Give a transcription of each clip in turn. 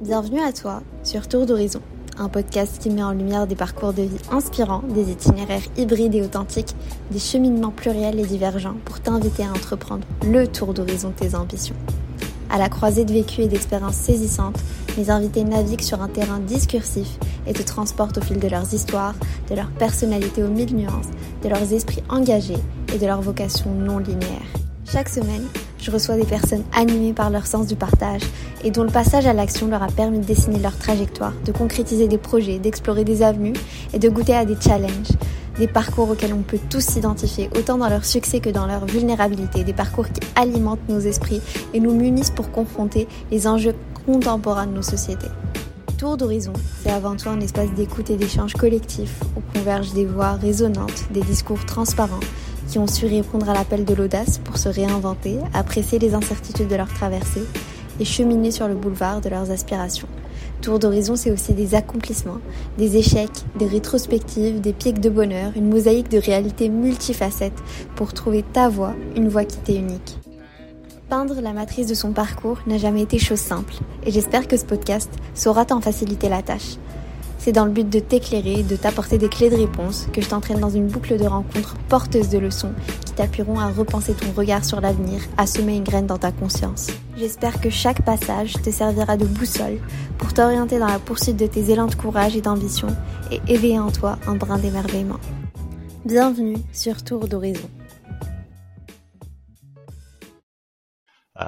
Bienvenue à toi sur Tour d'Horizon, un podcast qui met en lumière des parcours de vie inspirants, des itinéraires hybrides et authentiques, des cheminements pluriels et divergents pour t'inviter à entreprendre le tour d'horizon de tes ambitions. À la croisée de vécus et d'expériences saisissantes, mes invités naviguent sur un terrain discursif et te transportent au fil de leurs histoires, de leur personnalité aux mille nuances, de leurs esprits engagés et de leur vocation non linéaire. Chaque semaine, je reçois des personnes animées par leur sens du partage et dont le passage à l'action leur a permis de dessiner leur trajectoire, de concrétiser des projets, d'explorer des avenues et de goûter à des challenges. Des parcours auxquels on peut tous s'identifier, autant dans leur succès que dans leur vulnérabilité, des parcours qui alimentent nos esprits et nous munissent pour confronter les enjeux contemporains de nos sociétés. Tour d'horizon, c'est avant tout un espace d'écoute et d'échange collectif où convergent des voix résonantes, des discours transparents qui ont su répondre à l'appel de l'audace pour se réinventer, apprécier les incertitudes de leur traversée et cheminer sur le boulevard de leurs aspirations. Tour d'horizon, c'est aussi des accomplissements, des échecs, des rétrospectives, des pics de bonheur, une mosaïque de réalités multifacettes pour trouver ta voix, une voix qui t'est unique. Peindre la matrice de son parcours n'a jamais été chose simple, et j'espère que ce podcast saura t'en faciliter la tâche. C'est dans le but de t'éclairer, de t'apporter des clés de réponse que je t'entraîne dans une boucle de rencontres porteuses de leçons qui t'appuieront à repenser ton regard sur l'avenir, à semer une graine dans ta conscience. J'espère que chaque passage te servira de boussole pour t'orienter dans la poursuite de tes élans de courage et d'ambition et éveiller en toi un brin d'émerveillement. Bienvenue sur Tour d'Horizon. Euh,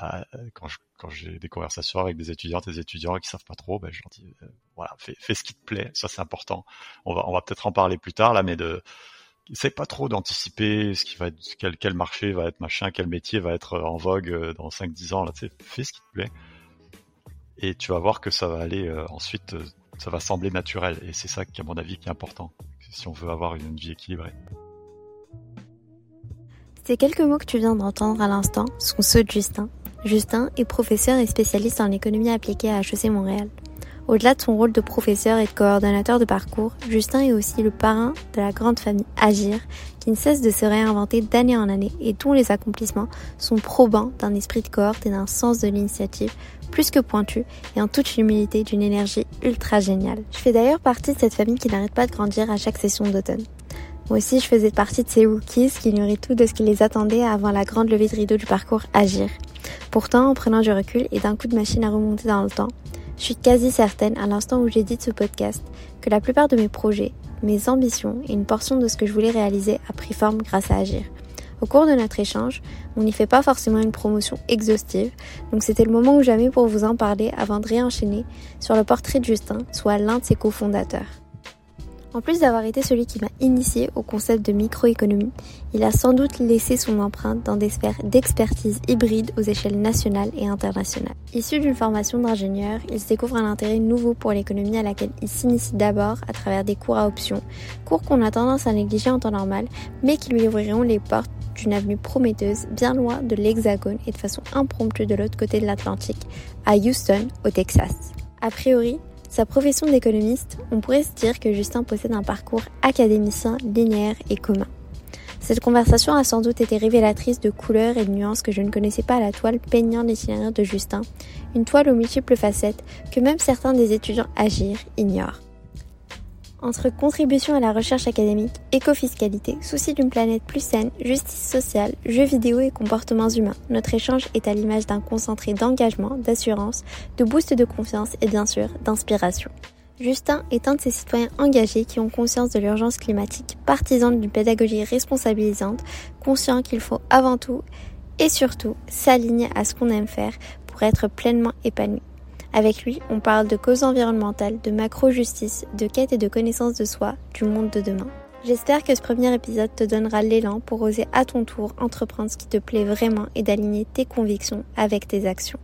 quand je quand j'ai des conversations avec des étudiantes et des étudiants qui savent pas trop, ben, je leur dis euh, voilà, fais, ce qui te plaît, ça c'est important. On va on va peut-être en parler plus tard là, mais de essaye pas trop d'anticiper ce qui va être quel quel marché va être machin, quel métier va être en vogue euh, dans 5 10 ans là, fais ce qui te plaît. Et tu vas voir que ça va aller euh, ensuite ça va sembler naturel et c'est ça qui à mon avis qui est important si on veut avoir une vie équilibrée. Ces quelques mots que tu viens d'entendre à l'instant sont ceux de Justin, Justin est professeur et spécialiste en économie appliquée à HEC Montréal. Au-delà de son rôle de professeur et de coordonnateur de parcours, Justin est aussi le parrain de la grande famille Agir, qui ne cesse de se réinventer d'année en année et dont les accomplissements sont probants d'un esprit de cohorte et d'un sens de l'initiative plus que pointu et en toute humilité d'une énergie ultra géniale. Je fais d'ailleurs partie de cette famille qui n'arrête pas de grandir à chaque session d'automne. Moi aussi, je faisais partie de ces rookies qui ignoraient tout de ce qui les attendait avant la grande levée de rideau du parcours Agir. Pourtant, en prenant du recul et d'un coup de machine à remonter dans le temps, je suis quasi certaine, à l'instant où j'ai dit ce podcast, que la plupart de mes projets, mes ambitions et une portion de ce que je voulais réaliser a pris forme grâce à Agir. Au cours de notre échange, on n'y fait pas forcément une promotion exhaustive, donc c'était le moment ou jamais pour vous en parler avant de réenchaîner sur le portrait de Justin, soit l'un de ses cofondateurs. En plus d'avoir été celui qui m'a initié au concept de microéconomie, il a sans doute laissé son empreinte dans des sphères d'expertise hybride aux échelles nationales et internationales. Issu d'une formation d'ingénieur, il découvre un intérêt nouveau pour l'économie à laquelle il s'initie d'abord à travers des cours à options, cours qu'on a tendance à négliger en temps normal, mais qui lui ouvriront les portes d'une avenue prometteuse bien loin de l'Hexagone et de façon impromptue de l'autre côté de l'Atlantique, à Houston, au Texas. A priori, sa profession d'économiste, on pourrait se dire que Justin possède un parcours académicien linéaire et commun. Cette conversation a sans doute été révélatrice de couleurs et de nuances que je ne connaissais pas à la toile peignant l'itinéraire de Justin, une toile aux multiples facettes que même certains des étudiants Agir ignorent. Entre contribution à la recherche académique, écofiscalité, souci d'une planète plus saine, justice sociale, jeux vidéo et comportements humains, notre échange est à l'image d'un concentré d'engagement, d'assurance, de boost de confiance et bien sûr d'inspiration. Justin est un de ces citoyens engagés qui ont conscience de l'urgence climatique, partisan d'une pédagogie responsabilisante, conscient qu'il faut avant tout et surtout s'aligner à ce qu'on aime faire pour être pleinement épanoui. Avec lui, on parle de causes environnementales, de macro-justice, de quête et de connaissance de soi, du monde de demain. J'espère que ce premier épisode te donnera l'élan pour oser à ton tour entreprendre ce qui te plaît vraiment et d'aligner tes convictions avec tes actions.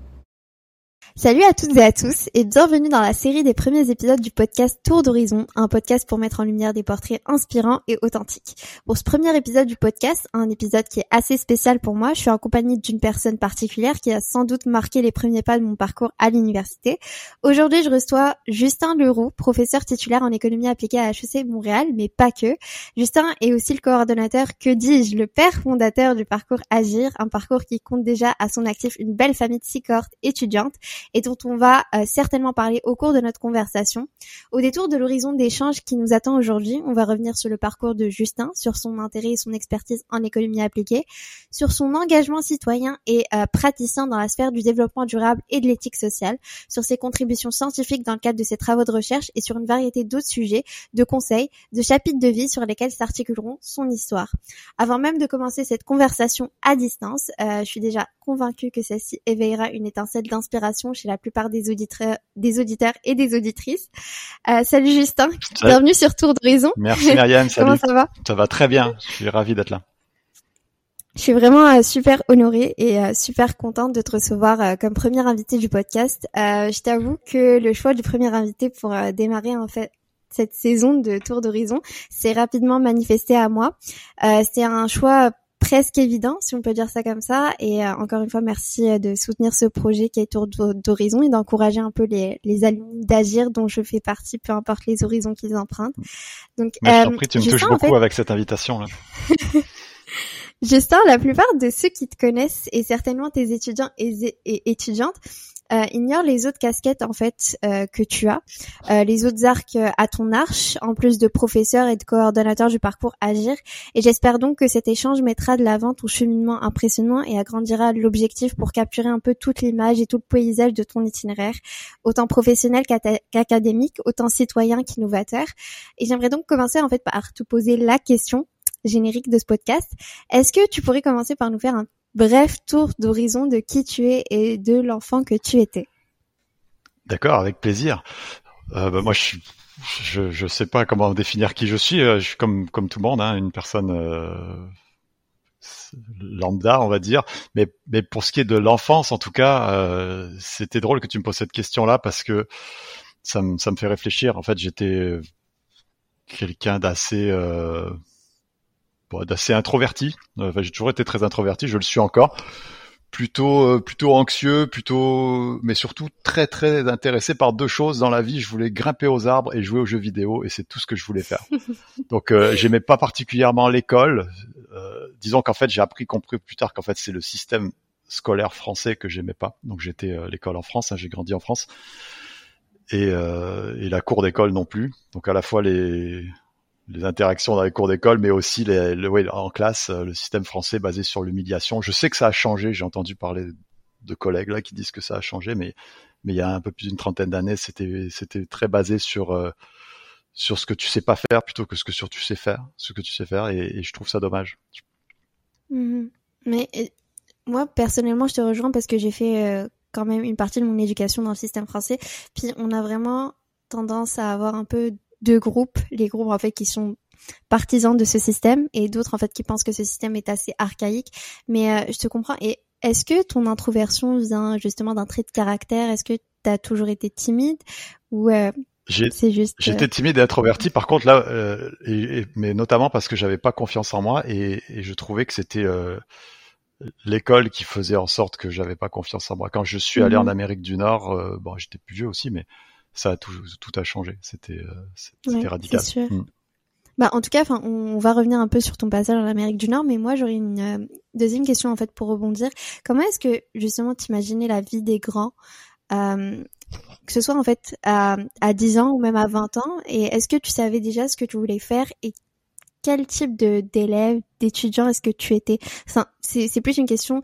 Salut à toutes et à tous et bienvenue dans la série des premiers épisodes du podcast Tour d'Horizon, un podcast pour mettre en lumière des portraits inspirants et authentiques. Pour ce premier épisode du podcast, un épisode qui est assez spécial pour moi, je suis en compagnie d'une personne particulière qui a sans doute marqué les premiers pas de mon parcours à l'université. Aujourd'hui, je reçois Justin Leroux, professeur titulaire en économie appliquée à HEC Montréal, mais pas que. Justin est aussi le coordonnateur, que dis-je, le père fondateur du parcours Agir, un parcours qui compte déjà à son actif une belle famille de six cohortes étudiantes et dont on va euh, certainement parler au cours de notre conversation. Au détour de l'horizon d'échange qui nous attend aujourd'hui, on va revenir sur le parcours de Justin, sur son intérêt et son expertise en économie appliquée, sur son engagement citoyen et euh, praticien dans la sphère du développement durable et de l'éthique sociale, sur ses contributions scientifiques dans le cadre de ses travaux de recherche et sur une variété d'autres sujets, de conseils, de chapitres de vie sur lesquels s'articuleront son histoire. Avant même de commencer cette conversation à distance, euh, je suis déjà convaincue que celle-ci éveillera une étincelle d'inspiration chez la plupart des auditeurs, des auditeurs et des auditrices. Euh, salut Justin, bienvenue sur Tour d'Horizon. Merci Myriam, salut. Comment ça va? Ça va très bien, je suis ravi d'être là. Je suis vraiment euh, super honorée et euh, super contente de te recevoir euh, comme première invitée du podcast. je t'avoue que le choix du premier invité pour démarrer en fait cette saison de Tour d'Horizon s'est rapidement manifesté à moi. C'était un choix presque évident, si on peut dire ça comme ça. Et encore une fois, merci de soutenir ce projet qui est Tour d'Horizon et d'encourager un peu les, les alumni d'agir dont je fais partie, peu importe les horizons qu'ils empruntent. Donc, Mais je prie, tu me touches beaucoup avec cette invitation. Là. Justin, la plupart de ceux qui te connaissent et certainement tes étudiants et, étudiantes euh, ignorent les autres casquettes en fait euh, que tu as, euh, les autres arcs euh, à ton arche, en plus de professeur et de coordonnateur du parcours Agir. Et j'espère donc que cet échange mettra de l'avant ton cheminement impressionnant et agrandira l'objectif pour capturer un peu toute l'image et tout le paysage de ton itinéraire, autant professionnel qu'académique, autant citoyen qu'innovateur. Et j'aimerais donc commencer en fait par te poser la question générique de ce podcast. Est-ce que tu pourrais commencer par nous faire un bref tour d'horizon de qui tu es et de l'enfant que tu étais D'accord, avec plaisir. Euh, bah, moi, je suis je je sais pas comment définir qui je suis. Euh, je suis comme tout le monde, hein, une personne euh, lambda, on va dire. Mais pour ce qui est de l'enfance, en tout cas, c'était drôle que tu me poses cette question-là parce que ça me fait réfléchir. En fait, j'étais quelqu'un d'assez d'assez introverti. Euh, enfin, j'ai toujours été très introverti, je le suis encore. Plutôt, euh, plutôt anxieux, plutôt, mais surtout très, très intéressé par deux choses dans la vie. Je voulais grimper aux arbres et jouer aux jeux vidéo, et c'est tout ce que je voulais faire. Donc, euh, j'aimais pas particulièrement l'école. Euh, disons qu'en fait, j'ai appris, compris plus tard qu'en fait, c'est le système scolaire français que j'aimais pas. Donc, j'étais à l'école en France, hein, j'ai grandi en France, et, et la cour d'école non plus. Donc, à la fois les les interactions dans les cours d'école, mais aussi les, le, en classe, euh, le système français basé sur l'humiliation. Je sais que ça a changé. J'ai entendu parler de collègues là qui disent que ça a changé, mais mais il y a un peu plus d'une trentaine d'années, c'était c'était très basé sur euh, sur ce que tu sais pas faire plutôt que ce que sur tu sais faire, ce que tu sais faire, et, je trouve ça dommage. Mm-hmm. Mais moi personnellement, je te rejoins parce que j'ai fait euh, quand même une partie de mon éducation dans le système français, puis on a vraiment tendance à avoir un peu deux groupes, les groupes en fait qui sont partisans de ce système et d'autres en fait qui pensent que ce système est assez archaïque. Mais euh, je te comprends. Et est-ce que ton introversion vient justement d'un trait de caractère? Est-ce que tu as toujours été timide? Ou euh, c'est juste J'étais euh, timide et introverti. Par contre là, et, mais notamment parce que j'avais pas confiance en moi et, et je trouvais que c'était l'école qui faisait en sorte que j'avais pas confiance en moi. Quand je suis allé en mhm. Amérique du Nord, bon, j'étais plus vieux aussi, mais ça a tout, tout a changé. C'était, euh, radical. Mm. Bah, en tout cas, enfin, on va revenir un peu sur ton passage en Amérique du Nord, mais moi, j'aurais une euh, deuxième question en fait pour rebondir. Comment est-ce que justement t'imaginais la vie des grands, euh, que ce soit en fait à, à 10 ans ou même à 20 ans, et est-ce que tu savais déjà ce que tu voulais faire? Et quel type de d'élève, d'étudiant est-ce que tu étais? C'est plus une question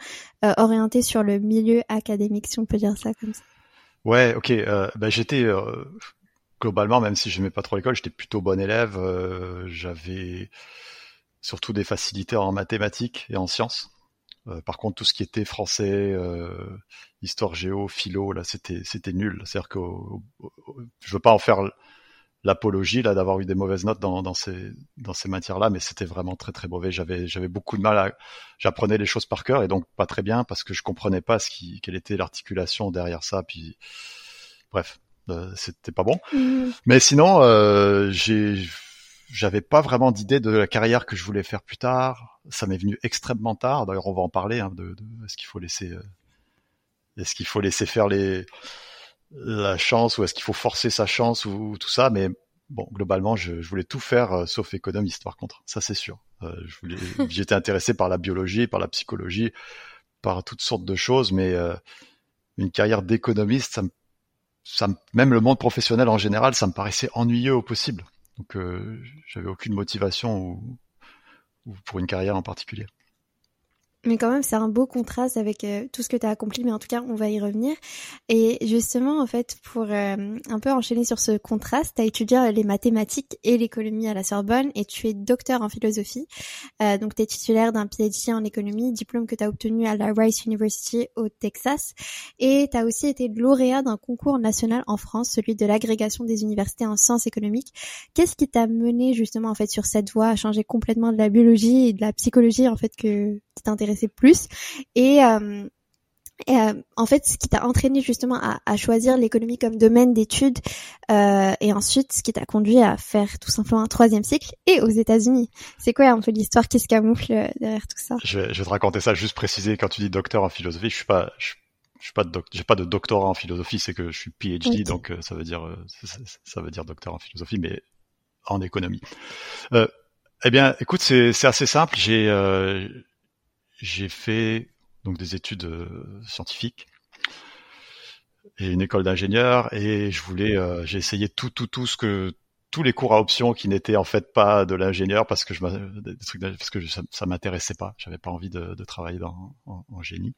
orientée sur le milieu académique, si on peut dire ça comme ça. Ouais, ok. Euh, bah, j'étais euh, globalement, même si je n'aimais pas trop l'école, j'étais plutôt bon élève. Euh, j'avais surtout des facilités en mathématiques et en sciences. Euh, par contre, tout ce qui était français, histoire géo, philo, là, c'était c'était nul. C'est-à-dire que je veux pas en faire l'apologie là d'avoir eu des mauvaises notes dans, dans ces dans ces matières-là, mais c'était vraiment très très mauvais. J'avais j'avais beaucoup de mal à j'apprenais les choses par cœur et donc pas très bien parce que je comprenais pas ce qui quelle était l'articulation derrière ça. Puis bref, euh, c'était pas bon. Mmh. Mais sinon, euh, j'ai j'avais pas vraiment d'idée de la carrière que je voulais faire plus tard. Ça m'est venu extrêmement tard. D'ailleurs, on va en parler hein, de, de est-ce qu'il faut laisser euh, est-ce qu'il faut laisser faire les la chance ou est-ce qu'il faut forcer sa chance ou, tout ça. Mais bon, globalement, je, je voulais tout faire euh, sauf économiste, par contre. Ça, c'est sûr. Euh, J'étais intéressé par la biologie, par la psychologie, par toutes sortes de choses, mais euh, une carrière d'économiste, ça me, ça même le monde professionnel en général, ça me paraissait ennuyeux au possible. Donc, euh, j'avais aucune motivation ou, ou pour une carrière en particulier. Mais quand même, c'est un beau contraste avec euh, tout ce que tu as accompli, mais en tout cas, on va y revenir. Et justement, en fait, pour euh, un peu enchaîner sur ce contraste, tu as étudié les mathématiques et l'économie à la Sorbonne et tu es docteur en philosophie. Euh, donc, tu es titulaire d'un PhD en économie, diplôme que tu as obtenu à la Rice University au Texas. Et tu as aussi été lauréat d'un concours national en France, celui de l'agrégation des universités en sciences économiques. Qu'est-ce qui t'a mené justement, en fait, sur cette voie à changer complètement de la biologie et de la psychologie, en fait, que tu t'intéressais plus. Et, euh, euh, en fait, ce qui t'a entraîné justement à, choisir l'économie comme domaine d'études, euh, et ensuite ce qui t'a conduit à faire tout simplement un troisième cycle et aux États-Unis. C'est quoi un peu l'histoire qui se camoufle derrière tout ça? Je vais, je vais, te raconter ça. Juste préciser quand tu dis docteur en philosophie, je suis pas, je, suis pas de j'ai pas de doctorat en philosophie, c'est que je suis PhD, donc ça veut dire ça, ça, veut dire docteur en philosophie, mais en économie. eh bien, écoute, c'est assez simple. J'ai j'ai fait donc des études euh, scientifiques et une école d'ingénieur et je voulais euh, j'ai essayé tout tout tout ce que tous les cours à option qui n'étaient en fait pas de l'ingénieur parce que je des parce que ça, ça m'intéressait pas. J'avais pas envie de, travailler dans en, génie.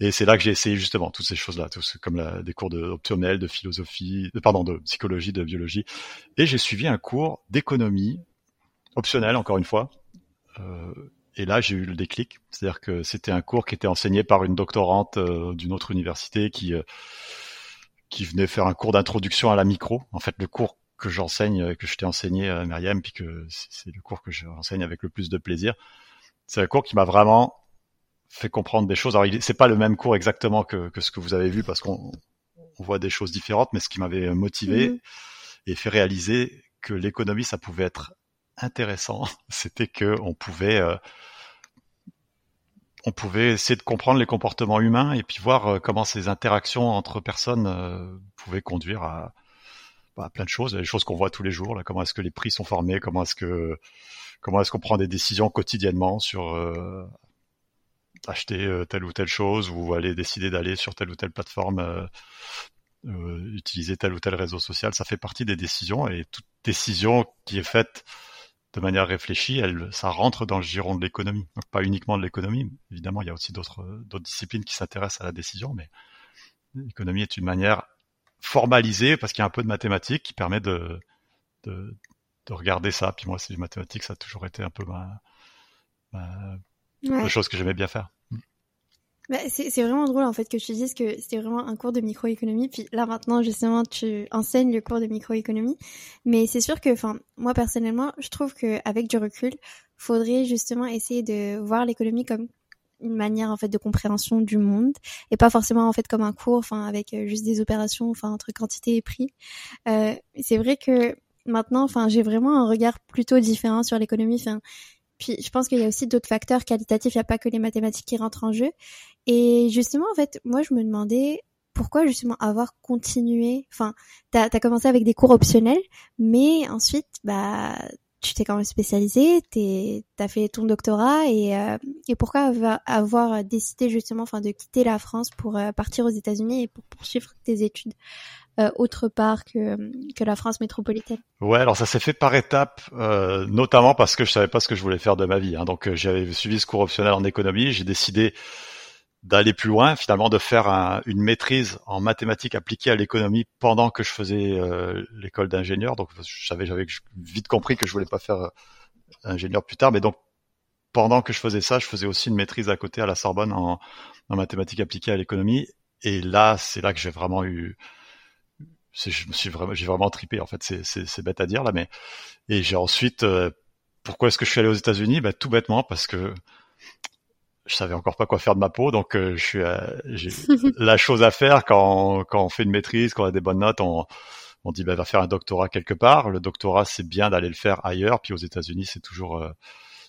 Et c'est là que j'ai essayé justement toutes ces choses là tout comme des cours de optionnels de philosophie pardon de psychologie de biologie. Et j'ai suivi un cours d'économie optionnel encore une fois euh, et là, j'ai eu le déclic. C'est-à-dire que c'était un cours qui était enseigné par une doctorante euh, d'une autre université qui euh, qui venait faire un cours d'introduction à la micro. En fait, le cours que j'enseigne, euh, que je t'ai enseigné, à Myriam, puis que c'est le cours que j'enseigne avec le plus de plaisir. C'est un cours qui m'a vraiment fait comprendre des choses. Alors, c'est pas le même cours exactement que, que ce que vous avez vu parce qu'on on voit des choses différentes, mais ce qui m'avait motivé mmh et fait réaliser que l'économie, ça pouvait être intéressant, c'était que on pouvait euh, on pouvait essayer de comprendre les comportements humains et puis voir euh, comment ces interactions entre personnes euh, pouvaient conduire à, bah, plein de choses, des choses qu'on voit tous les jours. Là, comment est-ce que les prix sont formés, comment est-ce que comment est-ce qu'on prend des décisions quotidiennement sur acheter telle ou telle chose ou aller décider d'aller sur telle ou telle plateforme, utiliser tel ou tel réseau social. Ça fait partie des décisions et toute décision qui est faite de manière réfléchie, elle, ça rentre dans le giron de l'économie. Donc pas uniquement de l'économie, évidemment, il y a aussi d'autres disciplines qui s'intéressent à la décision, mais l'économie est une manière formalisée parce qu'il y a un peu de mathématiques qui permet de de, de regarder ça. Puis moi, c'est les mathématiques, ça a toujours été un peu ma, ma chose que j'aimais bien faire. Bah, c'est vraiment drôle en fait que tu dises que c'était vraiment un cours de microéconomie. Puis là maintenant justement tu enseignes le cours de microéconomie. Mais c'est sûr que, enfin, moi personnellement, je trouve que avec du recul, faudrait justement essayer de voir l'économie comme une manière en fait de compréhension du monde et pas forcément en fait comme un cours, enfin avec euh, juste des opérations, enfin entre quantité et prix. Euh, c'est vrai que maintenant, enfin, j'ai vraiment un regard plutôt différent sur l'économie. Puis je pense qu'il y a aussi d'autres facteurs qualitatifs, il n'y a pas que les mathématiques qui rentrent en jeu. Et justement, en fait, moi je me demandais pourquoi justement avoir continué. Enfin, t'as as commencé avec des cours optionnels, mais ensuite, bah, tu t'es quand même spécialisé, t'as fait ton doctorat et, euh, et pourquoi avoir décidé justement, enfin, de quitter la France pour euh, partir aux États-Unis et pour poursuivre tes études euh, autre part que, que la France métropolitaine? Ouais, alors ça s'est fait par étapes, euh, notamment parce que je savais pas ce que je voulais faire de ma vie. Hein. Donc euh, j'avais suivi ce cours optionnel en économie, j'ai décidé d'aller plus loin, finalement de faire un, une maîtrise en mathématiques appliquées à l'économie pendant que je faisais euh, l'école d'ingénieur. Donc je savais, j'avais vite compris que je voulais pas faire ingénieur plus tard, mais donc pendant que je faisais ça, je faisais aussi une maîtrise à côté à la Sorbonne en, en mathématiques appliquées à l'économie. Et là, c'est là que j'ai vraiment eu je me suis vraiment, j'ai vraiment tripé en fait. C'est bête à dire là, mais et j'ai ensuite, euh, pourquoi est-ce que je suis allé aux États-Unis? Bah, tout bêtement parce que je savais encore pas quoi faire de ma peau, donc euh, je suis, euh, j'ai la chose à faire quand quand on fait une maîtrise, quand on a des bonnes notes, on on dit bah va faire un doctorat quelque part. Le doctorat c'est bien d'aller le faire ailleurs, puis aux États-Unis c'est toujours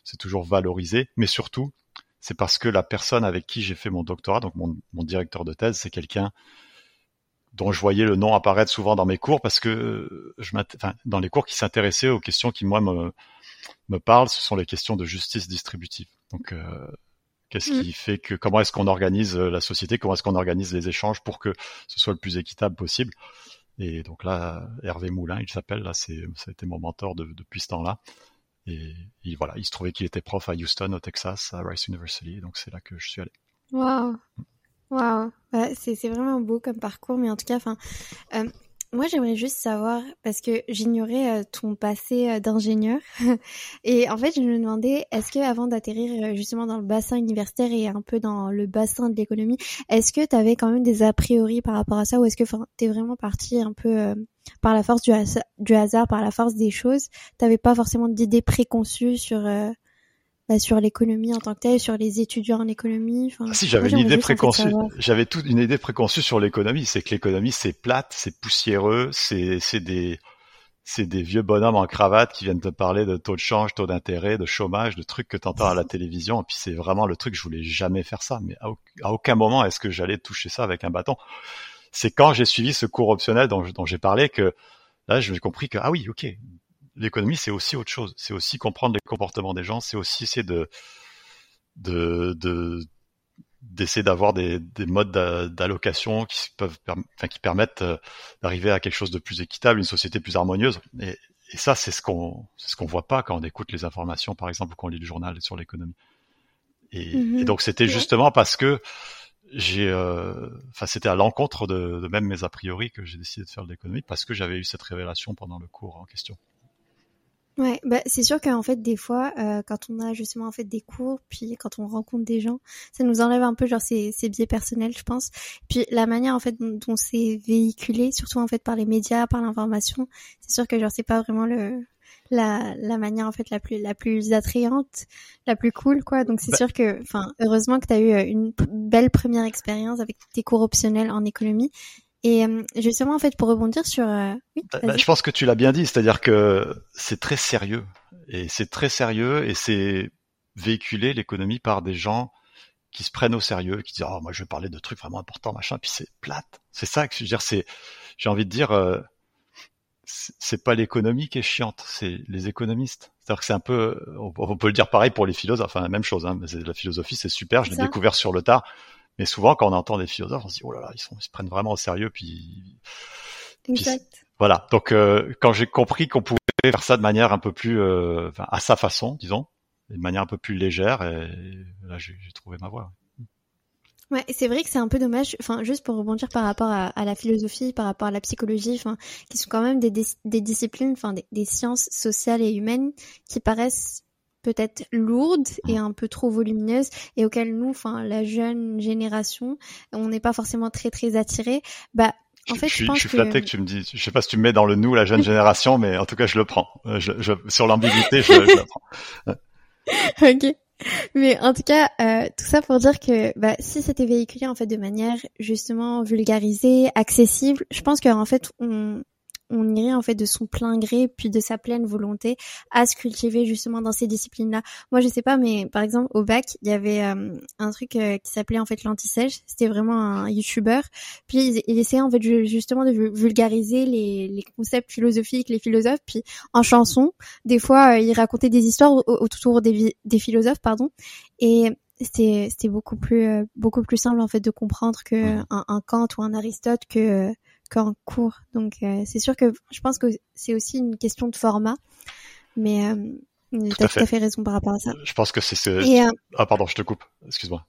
c'est toujours valorisé, mais surtout c'est parce que la personne avec qui j'ai fait mon doctorat, donc mon, mon directeur de thèse, c'est quelqu'un dont je voyais le nom apparaître souvent dans mes cours parce que je enfin, dans les cours qui s'intéressaient aux questions qui moi me, me parlent, ce sont les questions de justice distributive. Donc euh, Qu'est-ce qui fait que comment est-ce qu'on organise la société, comment est-ce qu'on organise les échanges pour que ce soit le plus équitable possible? Et donc là, Hervé Moulin, il s'appelle, là, c'est, ça a été mon mentor depuis ce temps-là. Et, voilà, il se trouvait qu'il était prof à Houston, au Texas, à Rice University, donc c'est là que je suis allé. Waouh, waouh, c'est, c'est vraiment beau comme parcours, mais en tout cas, enfin, euh, moi, j'aimerais juste savoir, parce que j'ignorais euh, ton passé euh, d'ingénieur, et en fait, je me demandais, est-ce que avant d'atterrir euh, justement dans le bassin universitaire et un peu dans le bassin de l'économie, est-ce que tu avais quand même des a priori par rapport à ça, ou est-ce que tu es vraiment parti un peu par la force du, du, hasard, par la force des choses? T'avais pas forcément d'idées préconçues sur bah, sur l'économie en tant que telle, sur les étudiants en économie. Enfin, ah, si j'avais une idée préconçue, j'avais toute une idée préconçue sur l'économie, c'est que l'économie c'est plate, c'est poussiéreux, c'est c'est des c'est des vieux bonhommes en cravate qui viennent te parler de taux de change, taux d'intérêt, de chômage, de trucs que tu entends à la télévision. Et puis c'est vraiment le truc, je voulais jamais faire ça. Mais à, aucun moment est-ce que j'allais toucher ça avec un bâton. C'est quand j'ai suivi ce cours optionnel dont, dont j'ai parlé que là, j'ai compris que, ah oui, ok, l'économie, c'est aussi autre chose. C'est aussi comprendre les comportements des gens. C'est aussi essayer de, de, d'essayer d'avoir des, des modes d'allocation qui peuvent, enfin, qui permettent euh, d'arriver à quelque chose de plus équitable, une société plus harmonieuse. Et, et ça, c'est ce qu'on, c'est ce qu'on voit pas quand on écoute les informations, par exemple, ou qu'on lit le journal sur l'économie. Et, mm-hmm. donc, c'était justement parce que j'ai, euh, enfin, c'était à l'encontre de, de, même mes a priori que j'ai décidé de faire de l'économie parce que j'avais eu cette révélation pendant le cours en question. Ouais, bah c'est sûr qu'en fait des fois euh, quand on a justement en fait des cours, puis quand on rencontre des gens, ça nous enlève un peu genre ces, ces biais personnels, je pense. Puis la manière en fait dont, c'est véhiculé, surtout en fait par les médias, par l'information, c'est sûr que genre c'est pas vraiment le la, la manière en fait la plus la plus attrayante, la plus cool quoi. Donc c'est bah sûr que enfin heureusement que tu as eu euh, une belle première expérience avec tes cours optionnels en économie et euh, justement, en fait, pour rebondir sur... Euh, oui, bah, bah, je pense que tu l'as bien dit, c'est-à-dire que c'est très sérieux. Et c'est très sérieux et c'est véhiculé l'économie par des gens qui se prennent au sérieux, qui disent oh moi je vais parler de trucs vraiment importants machin, puis c'est plate. C'est ça que je veux dire. C'est j'ai envie de dire euh, c'est pas l'économie qui est chiante, c'est les économistes. C'est-à-dire que c'est un peu, on peut le dire pareil pour les philosophes, enfin la même chose. Hein, la philosophie c'est super, je l'ai découvert sur le tard. Mais souvent, quand on entend des philosophes, on se dit oh là là, ils, sont, ils se prennent vraiment au sérieux. Puis, exact. voilà. Donc, euh, quand j'ai compris qu'on pouvait faire ça de manière un peu plus, euh, à sa façon, disons, de manière un peu plus légère, et, là, j'ai trouvé ma voie. Ouais, c'est vrai que c'est un peu dommage. Enfin, juste pour rebondir par rapport à, à, la philosophie, par rapport à la psychologie, enfin, qui sont quand même des, des, disciplines, enfin, des, des, sciences sociales et humaines qui paraissent peut-être lourde et un peu trop volumineuse et auquel nous, enfin la jeune génération, on n'est pas forcément très très attiré. Bah en fait, je, je, je suis flatté que... tu me dis. Je sais pas si tu me mets dans le nous, la jeune génération, mais en tout cas, je le prends. Euh, je, je, sur l'ambiguïté, je, je, le prends. ok. Mais en tout cas, euh, tout ça pour dire que bah, si c'était véhiculé en fait de manière justement vulgarisée, accessible, je pense qu'en fait on, on irait en fait de son plein gré puis de sa pleine volonté à se cultiver justement dans ces disciplines-là. Moi, je sais pas, mais par exemple au bac, il y avait euh, un truc euh, qui s'appelait en fait l'anti-sèche. C'était vraiment un YouTuber. Puis il, essayait en fait justement de vulgariser les, les, concepts philosophiques, les philosophes. Puis en chanson, des fois, euh, il racontait des histoires autour des, des philosophes, pardon. Et c'était c'était beaucoup plus beaucoup plus simple en fait de comprendre que un, un Kant ou un Aristote que qu'en cours. Donc euh, c'est sûr que je pense que c'est aussi une question de format, mais euh, tu as tout à fait raison par rapport à ça. Je pense que c'est ce... Euh, ah pardon, je te coupe. Excuse-moi.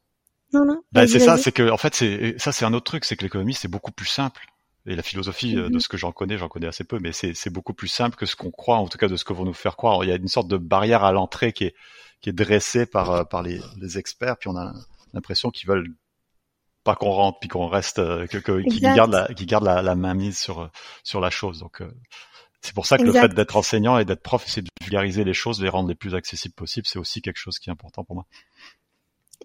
Non non. Bah, c'est ça, c'est que en fait c'est ça c'est un autre truc, c'est que l'économie c'est beaucoup plus simple. Et la philosophie, de mhm. ce que j'en connais, j'en connais assez peu, mais c'est beaucoup plus simple que ce qu'on croit, en tout cas de ce que vont nous faire croire. Il y a une sorte de barrière à l'entrée qui est qui est dressée par par les, les experts, puis on a l'impression qu'ils veulent pas qu'on rentre puis qu'on reste, euh, que, que qui garde la, qui garde la, la main mise sur sur la chose. Donc euh, c'est pour ça que le fait d'être enseignant et d'être prof, c'est de vulgariser les choses, les rendre les plus accessibles possibles. C'est aussi quelque chose qui est important pour moi.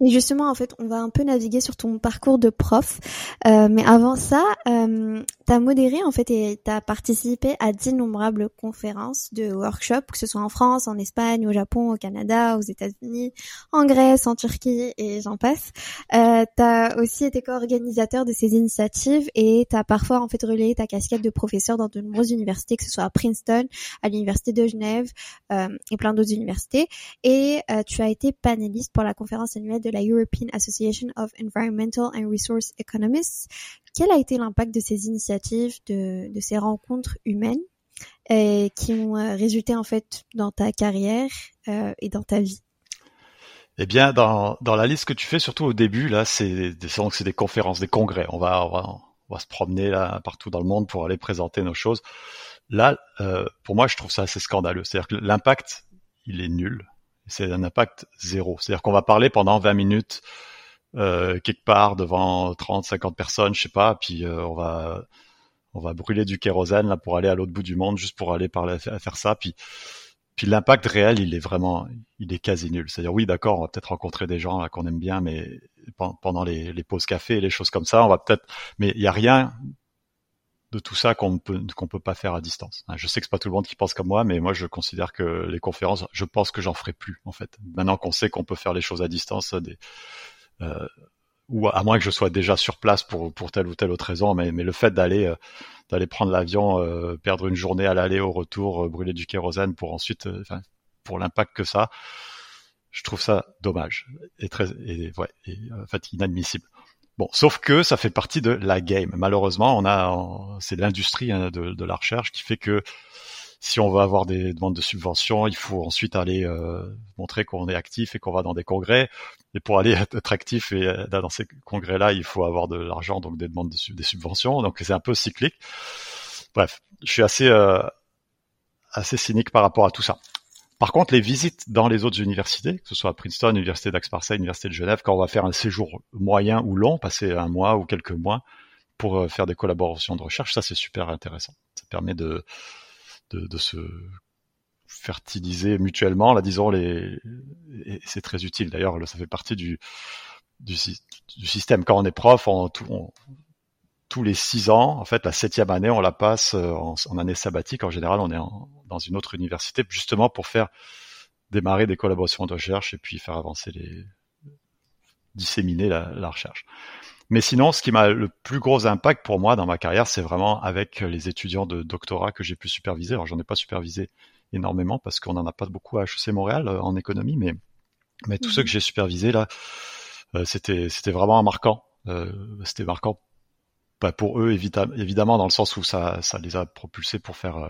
Et justement, en fait, on va un peu naviguer sur ton parcours de prof. Euh, mais avant ça, euh, tu as modéré en fait et tu as participé à d'innombrables conférences de workshops, que ce soit en France, en Espagne, au Japon, au Canada, aux États-Unis, en Grèce, en Turquie et j'en passe. Euh, tu as aussi été co-organisateur de ces initiatives et tu as parfois en fait relayé ta casquette de professeur dans de nombreuses universités, que ce soit à Princeton, à l'université de Genève euh, et plein d'autres universités. Et euh, tu as été panéliste pour la conférence annuelle de la European Association of Environmental and Resource Economists. Quel a été l'impact de ces initiatives, de, ces rencontres humaines euh, qui ont euh, résulté en fait dans ta carrière euh, et dans ta vie? Eh bien, dans, la liste que tu fais, surtout au début, là, c'est des, des conférences, des congrès. On va, on va, on va se promener là partout dans le monde pour aller présenter nos choses. Là, pour moi, je trouve ça assez scandaleux. C'est-à-dire que l'impact, il est nul. C'est un impact zéro. C'est-à-dire qu'on va parler pendant 20 minutes euh, quelque part devant 30, 50 personnes, je sais pas, puis euh, on va on va brûler du kérosène là pour aller à l'autre bout du monde juste pour aller parler faire ça, puis puis l'impact réel, il est vraiment, il est quasi nul. C'est-à-dire, oui, d'accord, on va peut-être rencontrer des gens qu'on aime bien, mais pendant les, les pauses café les choses comme ça, on va peut-être, mais il y a rien de tout ça qu'on peut qu'on peut pas faire à distance. Je sais que c'est pas tout le monde qui pense comme moi, mais moi je considère que les conférences, je pense que j'en ferai plus en fait. Maintenant qu'on sait qu'on peut faire les choses à distance, des, euh, ou à moins que je sois déjà sur place pour telle ou telle autre raison, mais mais le fait d'aller euh, prendre l'avion, euh, perdre une journée à l'aller au retour, brûler du kérosène pour ensuite, pour l'impact que ça, je trouve ça dommage et très et et, inadmissible. Bon, sauf que ça fait partie de la game. Malheureusement, on a, c'est l'industrie hein, de, la recherche qui fait que si on veut avoir des demandes de subventions, il faut ensuite aller euh, montrer qu'on est actif et qu'on va dans des congrès. Et pour aller être actif et euh, dans ces congrès-là, il faut avoir de l'argent, donc des demandes de des subventions. Donc c'est un peu cyclique. Bref, je suis assez euh, assez cynique par rapport à tout ça. Par contre, les visites dans les autres universités, que ce soit à Princeton, Université d'Aix-Marseille, Université de Genève, quand on va faire un séjour moyen ou long, passer un mois ou quelques mois pour euh, faire des collaborations de recherche, ça c'est super intéressant. Ça permet de, se fertiliser mutuellement, là disons, et c'est très utile. D'ailleurs, ça fait partie du, du, système. Quand on est prof, on, tous les six ans, en fait, la septième année, on la passe euh, en, année sabbatique. En général, on est dans une autre université, justement pour faire démarrer des collaborations de recherche et puis faire avancer les, disséminer la, recherche. Mais sinon, ce qui m'a le plus gros impact pour moi dans ma carrière, c'est vraiment avec les étudiants de doctorat que j'ai pu superviser. Alors, j'en ai pas supervisé énormément parce qu'on n'en a pas beaucoup à HEC Montréal euh, en économie, mais mais tous ceux mhm. que j'ai supervisés là, euh, c'était c'était vraiment marquant. c'était marquant bah, pour eux évidemment dans le sens où ça, ça les a propulsés pour faire euh,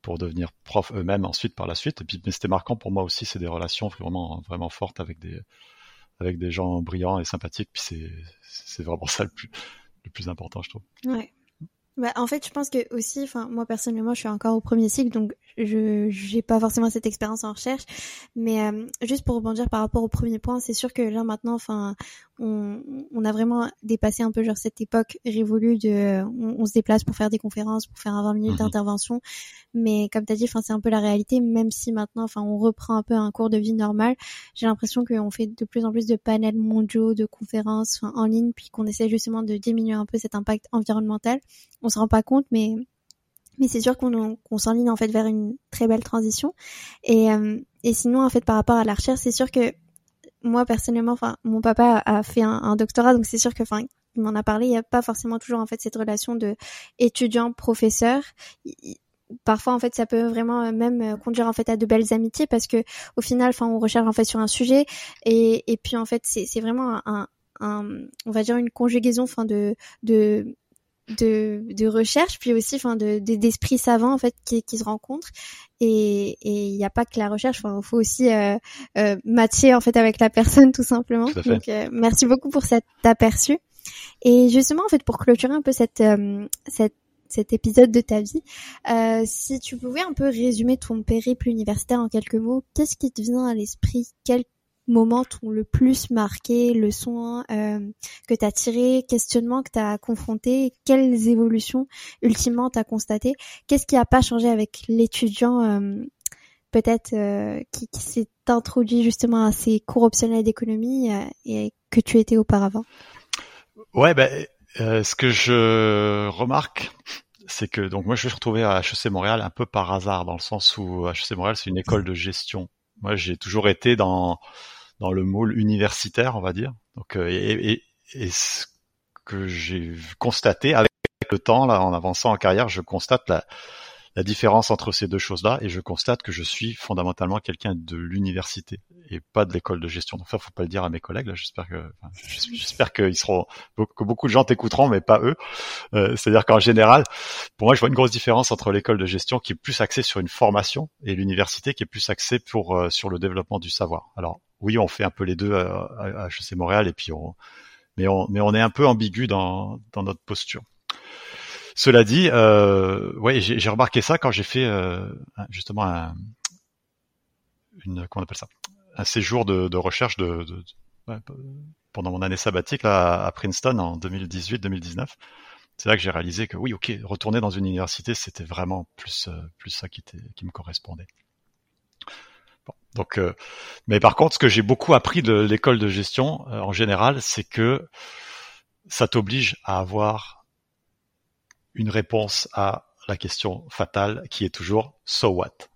pour devenir prof eux-mêmes ensuite par la suite. Mais c'était marquant pour moi aussi, c'est des relations vraiment vraiment fortes avec des avec des gens brillants et sympathiques. Puis c'est c'est vraiment ça le plus le plus important, je trouve. Bah, en fait, je pense que aussi, enfin, moi personnellement, je suis encore au premier cycle, donc je j'ai pas forcément cette expérience en recherche. Mais euh, juste pour rebondir par rapport au premier point, c'est sûr que là maintenant, enfin, on, on a vraiment dépassé un peu genre cette époque révolue de, on, se déplace pour faire des conférences, pour faire un 20 minutes mhm. d'intervention. Mais comme tu as dit, enfin, c'est un peu la réalité. Même si maintenant, enfin, on reprend un peu un cours de vie normal, j'ai l'impression qu'on fait de plus en plus de panels mondiaux, de conférences, en ligne, puis qu'on essaie justement de diminuer un peu cet impact environnemental on se rend pas compte, mais mais c'est sûr qu'on qu'on s'enligne en fait vers une très belle transition. Et euh, et sinon en fait par rapport à la recherche, c'est sûr que moi personnellement, enfin mon papa a fait un, doctorat, donc c'est sûr que enfin il m'en a parlé. Il n'y a pas forcément toujours en fait cette relation de étudiant-professeur. Parfois en fait ça peut vraiment euh, même euh, conduire en fait à de belles amitiés parce que au final, enfin on recherche en fait sur un sujet et et puis en fait c'est c'est vraiment un, un, on va dire une conjugaison enfin de de de, de recherche, puis aussi enfin de d'esprits savants en fait qui, qui se rencontrent. Et il n'y a pas que la recherche, il faut aussi euh, euh, matcher en fait avec la personne tout simplement. Donc euh, merci beaucoup pour cet aperçu. Et justement en fait pour clôturer un peu cette euh, cette cet épisode de ta vie. Euh, si tu pouvais un peu résumer ton périple universitaire en quelques mots, qu'est-ce qui te vient à l'esprit? Moments t'ont le plus marqué, leçons euh, que tu as tiré, questionnements que tu as confrontés, quelles évolutions ultimement tu as constaté? Qu'est-ce qui a pas changé avec l'étudiant euh, peut-être euh, qui, qui s'est introduit justement à ces cours optionnels d'économie euh, et que tu étais auparavant? Ouais, ben, ce que je remarque, c'est que donc moi je me suis retrouvé à HEC Montréal un peu par hasard dans le sens où HEC Montréal c'est une école de gestion. Moi j'ai toujours été dans dans le moule universitaire, on va dire. Donc, euh, et, et, et ce que j'ai constaté avec le temps, là, en avançant en carrière, je constate la, la différence entre ces deux choses-là et je constate que je suis fondamentalement quelqu'un de l'université et pas de l'école de gestion. Donc ça, faut pas le dire à mes collègues. Là, j'espère que, j'espère qu'ils seront, que beaucoup de gens t'écouteront, mais pas eux. Euh, C'est-à-dire qu'en général, pour moi, je vois une grosse différence entre l'école de gestion qui est plus axée sur une formation et l'université qui est plus axée pour euh, sur le développement du savoir. Alors oui, on fait un peu les deux à, à HEC Montréal et puis on, mais on, mais on est un peu ambigu dans, dans notre posture. Cela dit, euh, ouais, j'ai remarqué ça quand j'ai fait euh, justement un, une, comment appelle ça, un séjour de, recherche de, pendant mon année sabbatique là, à Princeton en 2018-2019. C'est là que j'ai réalisé que oui, ok, retourner dans une université, c'était vraiment plus euh, plus ça qui, qui me correspondait. Donc, euh, mais par contre, ce que j'ai beaucoup appris de l'école de gestion euh, en général, c'est que ça t'oblige à avoir une réponse à la question fatale qui est toujours so what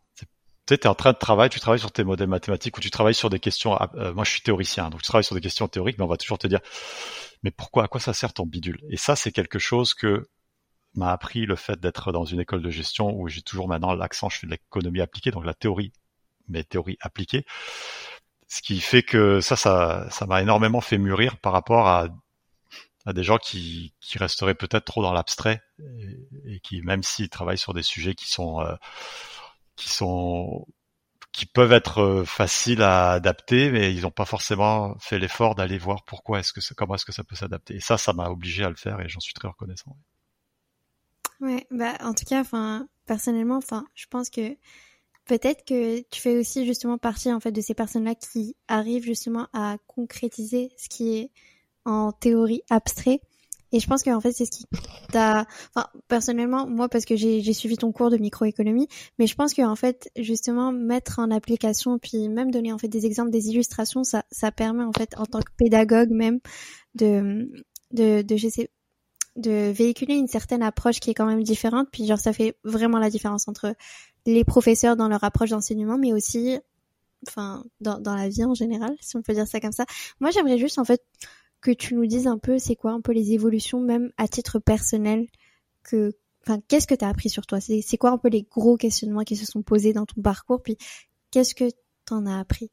tu es en train de travailler, tu travailles sur tes modèles mathématiques ou tu travailles sur des questions. Euh, moi, je suis théoricien, donc tu travailles sur des questions théoriques, mais on va toujours te dire, mais pourquoi, à quoi ça sert ton bidule? Et ça, c'est quelque chose que m'a appris le fait d'être dans une école de gestion où j'ai toujours maintenant l'accent, je fais de l'économie appliquée, donc la théorie, mais théorie appliquée. Ce qui fait que ça, ça, ça m'a énormément fait mûrir par rapport à, des gens qui, qui resteraient peut-être trop dans l'abstrait et, et, qui, même s'ils travaillent sur des sujets qui sont euh, qui sont qui peuvent être euh, faciles à adapter, mais ils n'ont pas forcément fait l'effort d'aller voir pourquoi est-ce que comment est-ce que ça peut s'adapter. Et ça, ça m'a obligé à le faire et j'en suis très reconnaissant. Ouais, bah en tout cas, enfin personnellement, enfin je pense que peut-être que tu fais aussi justement partie en fait de ces personnes-là qui arrivent justement à concrétiser ce qui est en théorie abstrait et je pense qu'en fait, c'est ce qui t'a, enfin, personnellement, moi, parce que j'ai suivi ton cours de microéconomie, mais je pense qu'en fait, justement, mettre en application, puis même donner en fait des exemples, des illustrations, ça, ça permet en fait, en tant que pédagogue même, de, de, de, je de véhiculer une certaine approche qui est quand même différente. Puis genre, ça fait vraiment la différence entre les professeurs dans leur approche d'enseignement, mais aussi, enfin, dans, dans la vie en général, si on peut dire ça comme ça. Moi, j'aimerais juste en fait que tu nous dises un peu c'est quoi un peu les évolutions même à titre personnel que enfin qu'est-ce que tu as appris sur toi? C'est c'est quoi un peu les gros questionnements qui se sont posés dans ton parcours? Puis qu'est-ce que tu en as appris?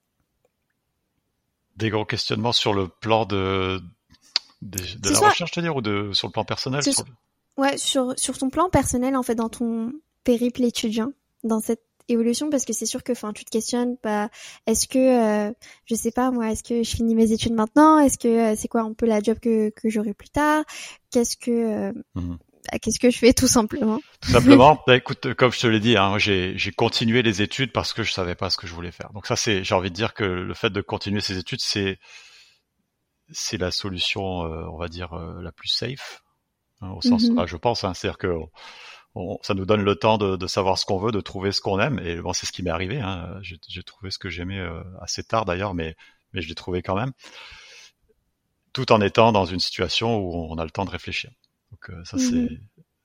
Des gros questionnements sur le plan de de, la recherche je veux dire ou de sur le plan personnel sur... ouais sur sur ton plan personnel en fait dans ton périple étudiant dans cette évolution parce que c'est sûr que enfin tu te questionnes bah est-ce que euh, je sais pas moi est-ce que je finis mes études maintenant? Est-ce que euh, c'est quoi un peu la job que que j'aurai plus tard? Qu'est-ce que euh, mhm. bah, qu'est-ce que je fais tout simplement? Tout simplement bah, écoute comme je te l'ai dit hein, j'ai j'ai continué les études parce que je savais pas ce que je voulais faire. Donc ça c'est j'ai envie de dire que le fait de continuer ces études c'est c'est la solution on va dire la plus safe hein, au sens mm je pense hein, c'est-à-dire que ça nous donne le temps de, de savoir ce qu'on veut, de trouver ce qu'on aime. Et bon, c'est ce qui m'est arrivé. Hein. J'ai trouvé ce que j'aimais euh, assez tard d'ailleurs, mais, mais je l'ai trouvé quand même, tout en étant dans une situation où on a le temps de réfléchir. Donc euh, ça c'est mhm.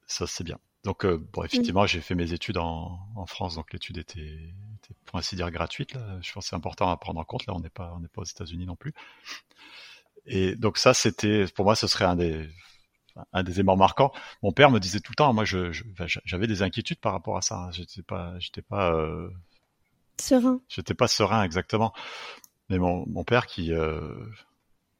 ça c'est bien. Donc euh, bon, effectivement, j'ai fait mes études en, en France, donc l'étude était, était, pour ainsi dire gratuite. Là. Je pense que c'est important à prendre en compte. Là, on n'est pas on n'est pas aux États-Unis non plus. Et donc ça, c'était pour moi, ce serait un des un des éléments marquants. Mon père me disait tout le temps, moi, je, j'avais des inquiétudes par rapport à ça. J'étais pas, j'étais pas euh, serein. J'étais pas serein exactement. Mais mon, mon père qui, euh,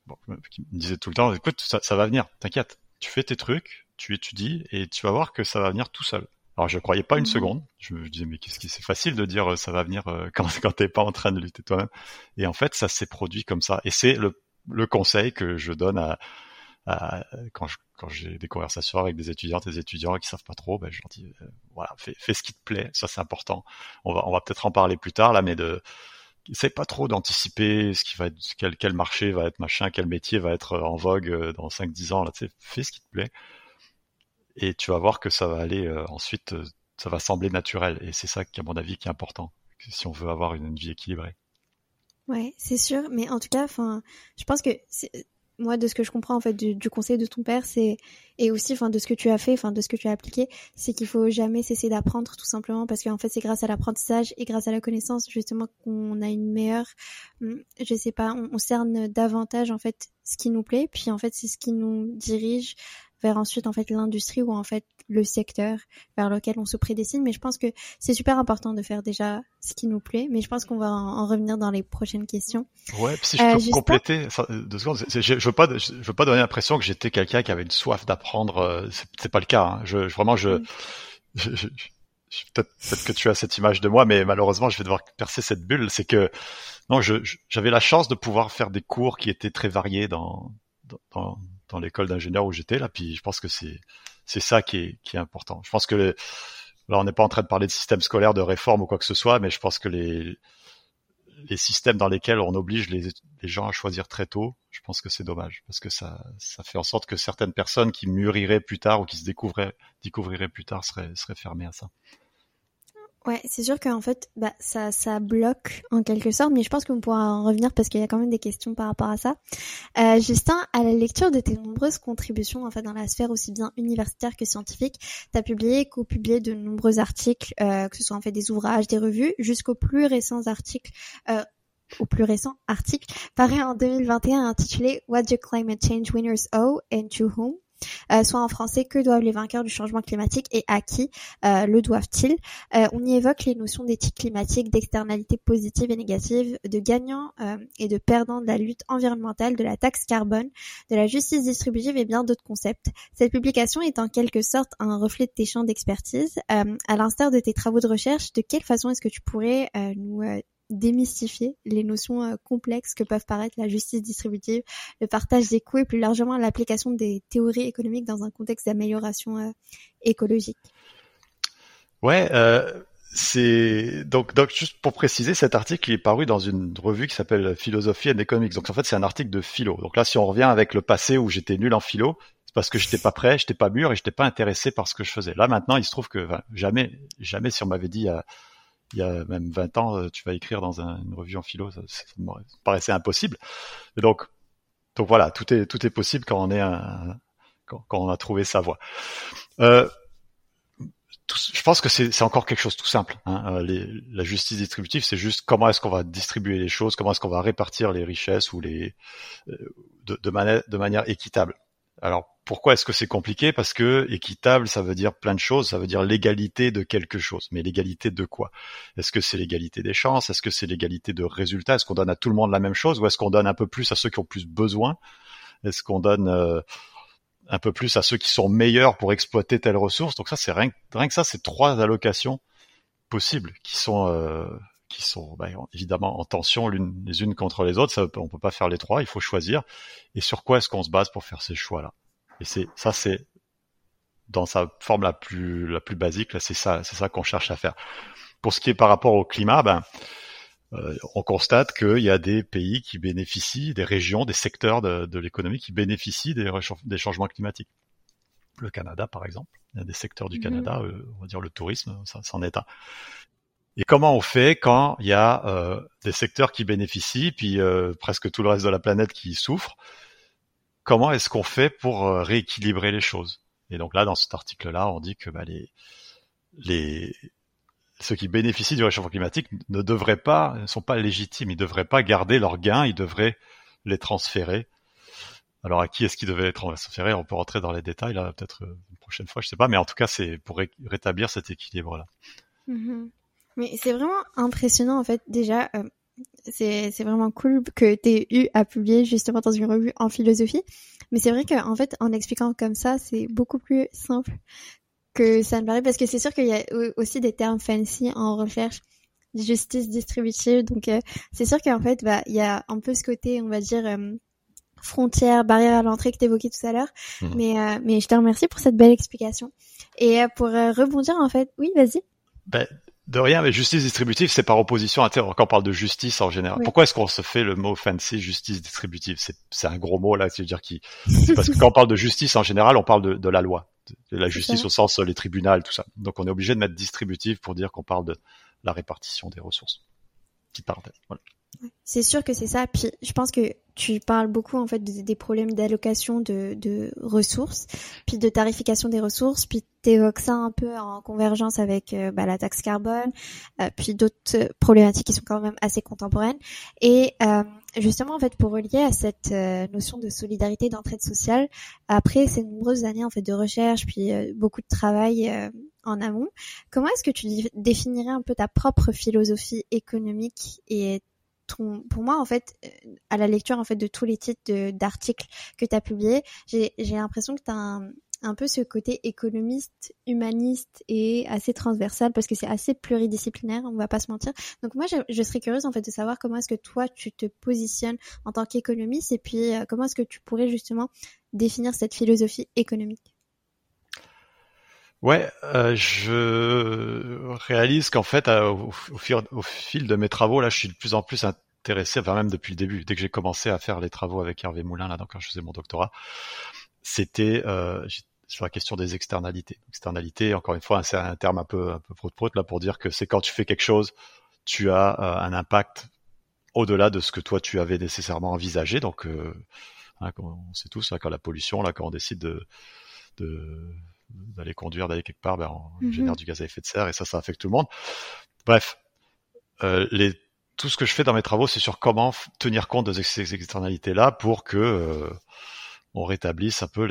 bon, qui me disait tout le temps, écoute, ça, ça va venir, t'inquiète. Tu fais tes trucs, tu étudies et tu vas voir que ça va venir tout seul. Alors je croyais pas une mhm. seconde. Je me disais mais qu'est-ce qui c'est facile de dire euh, ça va venir euh, quand quand t'es pas en train de lutter toi-même. Et en fait ça s'est produit comme ça. Et c'est le, le conseil que je donne à, à quand je quand j'ai des conversations avec des étudiantes et des étudiants qui savent pas trop, ben, je leur dis euh, voilà, fais, ce qui te plaît, ça c'est important. On va on va peut-être en parler plus tard là, mais de essaie pas trop d'anticiper ce qui va être quel quel marché va être machin, quel métier va être en vogue euh, dans 5 10 ans là, tu sais, fais ce qui te plaît. Et tu vas voir que ça va aller euh, ensuite ça va sembler naturel et c'est ça qui à mon avis qui est important si on veut avoir une, une vie équilibrée. Ouais, c'est sûr, mais en tout cas, enfin, je pense que moi de ce que je comprends en fait du, conseil de ton père c'est et aussi enfin de ce que tu as fait enfin de ce que tu as appliqué c'est qu'il faut jamais cesser d'apprendre tout simplement parce qu'en fait c'est grâce à l'apprentissage et grâce à la connaissance justement qu'on a une meilleure hum, je sais pas on, on, cerne davantage en fait ce qui nous plaît puis en fait c'est ce qui nous dirige vers ensuite en fait l'industrie ou en fait le secteur vers lequel on se prédestine. Mais je pense que c'est super important de faire déjà ce qui nous plaît. Mais je pense qu'on va en, revenir dans les prochaines questions. Ouais, si je peux compléter deux secondes, je, veux pas, je, veux pas donner l'impression que j'étais quelqu'un qui avait une soif d'apprendre. C'est pas le cas. Hein. Je, vraiment, je, je peut-être que tu as cette image de moi, mais malheureusement, je vais devoir percer cette bulle. C'est que non, j'avais la chance de pouvoir faire des cours qui étaient très variés dans dans, dans l'école d'ingénieur où j'étais là. Puis je pense que c'est c'est ça qui est qui est important. Je pense que là, on n'est pas en train de parler de système scolaire, de réforme ou quoi que ce soit, mais je pense que les les systèmes dans lesquels on oblige les, les gens à choisir très tôt, je pense que c'est dommage parce que ça, ça fait en sorte que certaines personnes qui mûriraient plus tard ou qui se découvriraient, découvriraient plus tard seraient, seraient fermées à ça. Ouais, c'est sûr qu'en fait, bah, ça, ça bloque en quelque sorte, mais je pense qu'on pourra en revenir parce qu'il y a quand même des questions par rapport à ça. Euh, Justin, à la lecture de tes nombreuses contributions en fait dans la sphère aussi bien universitaire que scientifique, tu as publié, co-publié de nombreux articles, euh, que ce soit en fait des ouvrages, des revues, jusqu'aux plus récents articles. Euh, au plus récent article paru en 2021 intitulé What do climate change winners owe and to whom? Soit en français que doivent les vainqueurs du changement climatique et à qui euh, le doivent-ils? Euh, on y évoque les notions d'éthique climatique, d'externalités positives et négatives, de gagnants et de perdants de la lutte environnementale, de la taxe carbone, de la justice distributive et bien d'autres concepts. Cette publication est en quelque sorte un reflet de tes champs d'expertise. à l'instar de tes travaux de recherche, de quelle façon est-ce que tu pourrais nous démystifier les notions euh, complexes que peuvent paraître la justice distributive, le partage des coûts et plus largement l'application des théories économiques dans un contexte d'amélioration euh, écologique. Ouais, euh, c'est donc, donc juste pour préciser, cet article il est paru dans une revue qui s'appelle Philosophie and Economics. Donc en fait, c'est un article de philo. Donc là, si on revient avec le passé où j'étais nul en philo, c'est parce que j'étais pas prêt, j'étais pas mûr et j'étais pas intéressé par ce que je faisais. Là maintenant, il se trouve que jamais, jamais si on m'avait dit il y a même 20 ans, euh, tu vas écrire dans une revue en philo, ça, me paraissait impossible. Donc, donc voilà, tout est tout est possible quand on est un, quand, on a trouvé sa voie. Euh, je pense que c'est encore quelque chose de tout simple. Hein. Euh, la justice distributive, c'est juste comment est-ce qu'on va distribuer les choses, comment est-ce qu'on va répartir les richesses ou les de, de, de manière équitable. Alors pourquoi est-ce que c'est compliqué? Parce que équitable, ça veut dire plein de choses. Ça veut dire l'égalité de quelque chose. Mais l'égalité de quoi? Est-ce que c'est l'égalité des chances? Est-ce que c'est l'égalité de résultats? Est-ce qu'on donne à tout le monde la même chose? Ou est-ce qu'on donne un peu plus à ceux qui ont plus besoin? Est-ce qu'on donne euh, un peu plus à ceux qui sont meilleurs pour exploiter telle ressource? Donc ça, c'est rien, que ça, c'est trois allocations possibles qui sont euh, qui sont bah, évidemment en tension l'une les unes contre les autres. Ça, on peut pas faire les trois. Il faut choisir. Et sur quoi est-ce qu'on se base pour faire ces choix-là? Et c'est ça, c'est dans sa forme la plus la plus basique. Là, c'est ça, c'est ça qu'on cherche à faire. Pour ce qui est par rapport au climat, ben euh, on constate qu'il y a des pays qui bénéficient, des régions, des secteurs de, de l'économie qui bénéficient des, des, changements climatiques. Le Canada, par exemple, il y a des secteurs du mm-hmm. Canada, euh, on va dire le tourisme, ça, c'en est un. Et comment on fait quand il y a euh, des secteurs qui bénéficient, puis euh, presque tout le reste de la planète qui souffre? Comment est-ce qu'on fait pour euh, rééquilibrer les choses? Et donc là, dans cet article-là, on dit que bah, ceux qui bénéficient du réchauffement climatique ne devraient pas, ne sont pas légitimes, ils devraient pas garder leurs gains, ils devraient les transférer. Alors à qui est-ce qu'ils devaient les transférer? On peut rentrer dans les détails là, peut-être une prochaine fois, je sais pas, mais en tout cas, c'est pour rétablir cet équilibre-là. Mm-hmm. Mais c'est vraiment impressionnant en fait déjà. Euh, c'est c'est vraiment cool que tu eu à publier justement dans une revue en philosophie. Mais c'est vrai qu'en fait en expliquant comme ça, c'est beaucoup plus simple que ça me paraît parce que c'est sûr qu'il y a aussi des termes fancy en recherche justice distributive donc euh, c'est sûr qu'en fait bah il y a un peu ce côté on va dire euh, frontière barrière à l'entrée que tu évoquais tout à l'heure mmh. mais mais je te remercie pour cette belle explication et pour rebondir en fait oui vas-y ben, de rien, mais justice distributive, c'est par opposition à quand on parle de justice en général. Pourquoi est-ce qu'on se fait le mot fancy justice distributive? C'est un gros mot là, cest dire qui C'est parce que quand on parle de justice en général, on parle de, de la loi, de la justice au sens les tribunaux, tout ça. Donc on est obligé de mettre distributive pour dire qu'on parle de la répartition des ressources. Qui parle. Voilà. C'est sûr que c'est ça. Puis je pense que tu parles beaucoup en fait des problèmes d'allocation de, de, ressources, puis de tarification des ressources, puis t'évoques ça un peu en convergence avec euh, bah, la taxe carbone, euh, puis d'autres problématiques qui sont quand même assez contemporaines. Et euh, justement en fait pour relier à cette notion de solidarité d'entraide sociale, après ces nombreuses années en fait de recherche, puis beaucoup de travail en amont, comment est-ce que tu définirais un peu ta propre philosophie économique et pour moi en fait à la lecture en fait de tous les titres d'articles que tu as publiés j'ai l'impression que tu as un, peu ce côté économiste, humaniste et assez transversal parce que c'est assez pluridisciplinaire, on va pas se mentir. Donc moi, je, serais curieuse en fait de savoir comment est-ce que toi tu te positionnes en tant qu'économiste et puis euh, comment est-ce que tu pourrais justement définir cette philosophie économique? Ouais, euh, je réalise qu'en fait, euh, au, fil, de mes travaux, là, je suis de plus en plus intéressé, enfin même depuis le début, dès que j'ai commencé à faire les travaux avec Hervé Moulin, là, quand je faisais mon doctorat, c'était euh, sur la question des externalités. Externalité, encore une fois, c'est un terme un peu un peu prout là pour dire que c'est quand tu fais quelque chose, tu as euh, un impact au-delà de ce que toi tu avais nécessairement envisagé. Donc, hein, on sait tous, là, quand la pollution, là, quand on décide de, de d'aller conduire, d'aller quelque part, ben, on mhm. génère du gaz à effet de serre et ça, ça affecte tout le monde. Bref, euh, les, tout ce que je fais dans mes travaux, c'est sur comment tenir compte de ces externalités-là pour que euh, on rétablisse un peu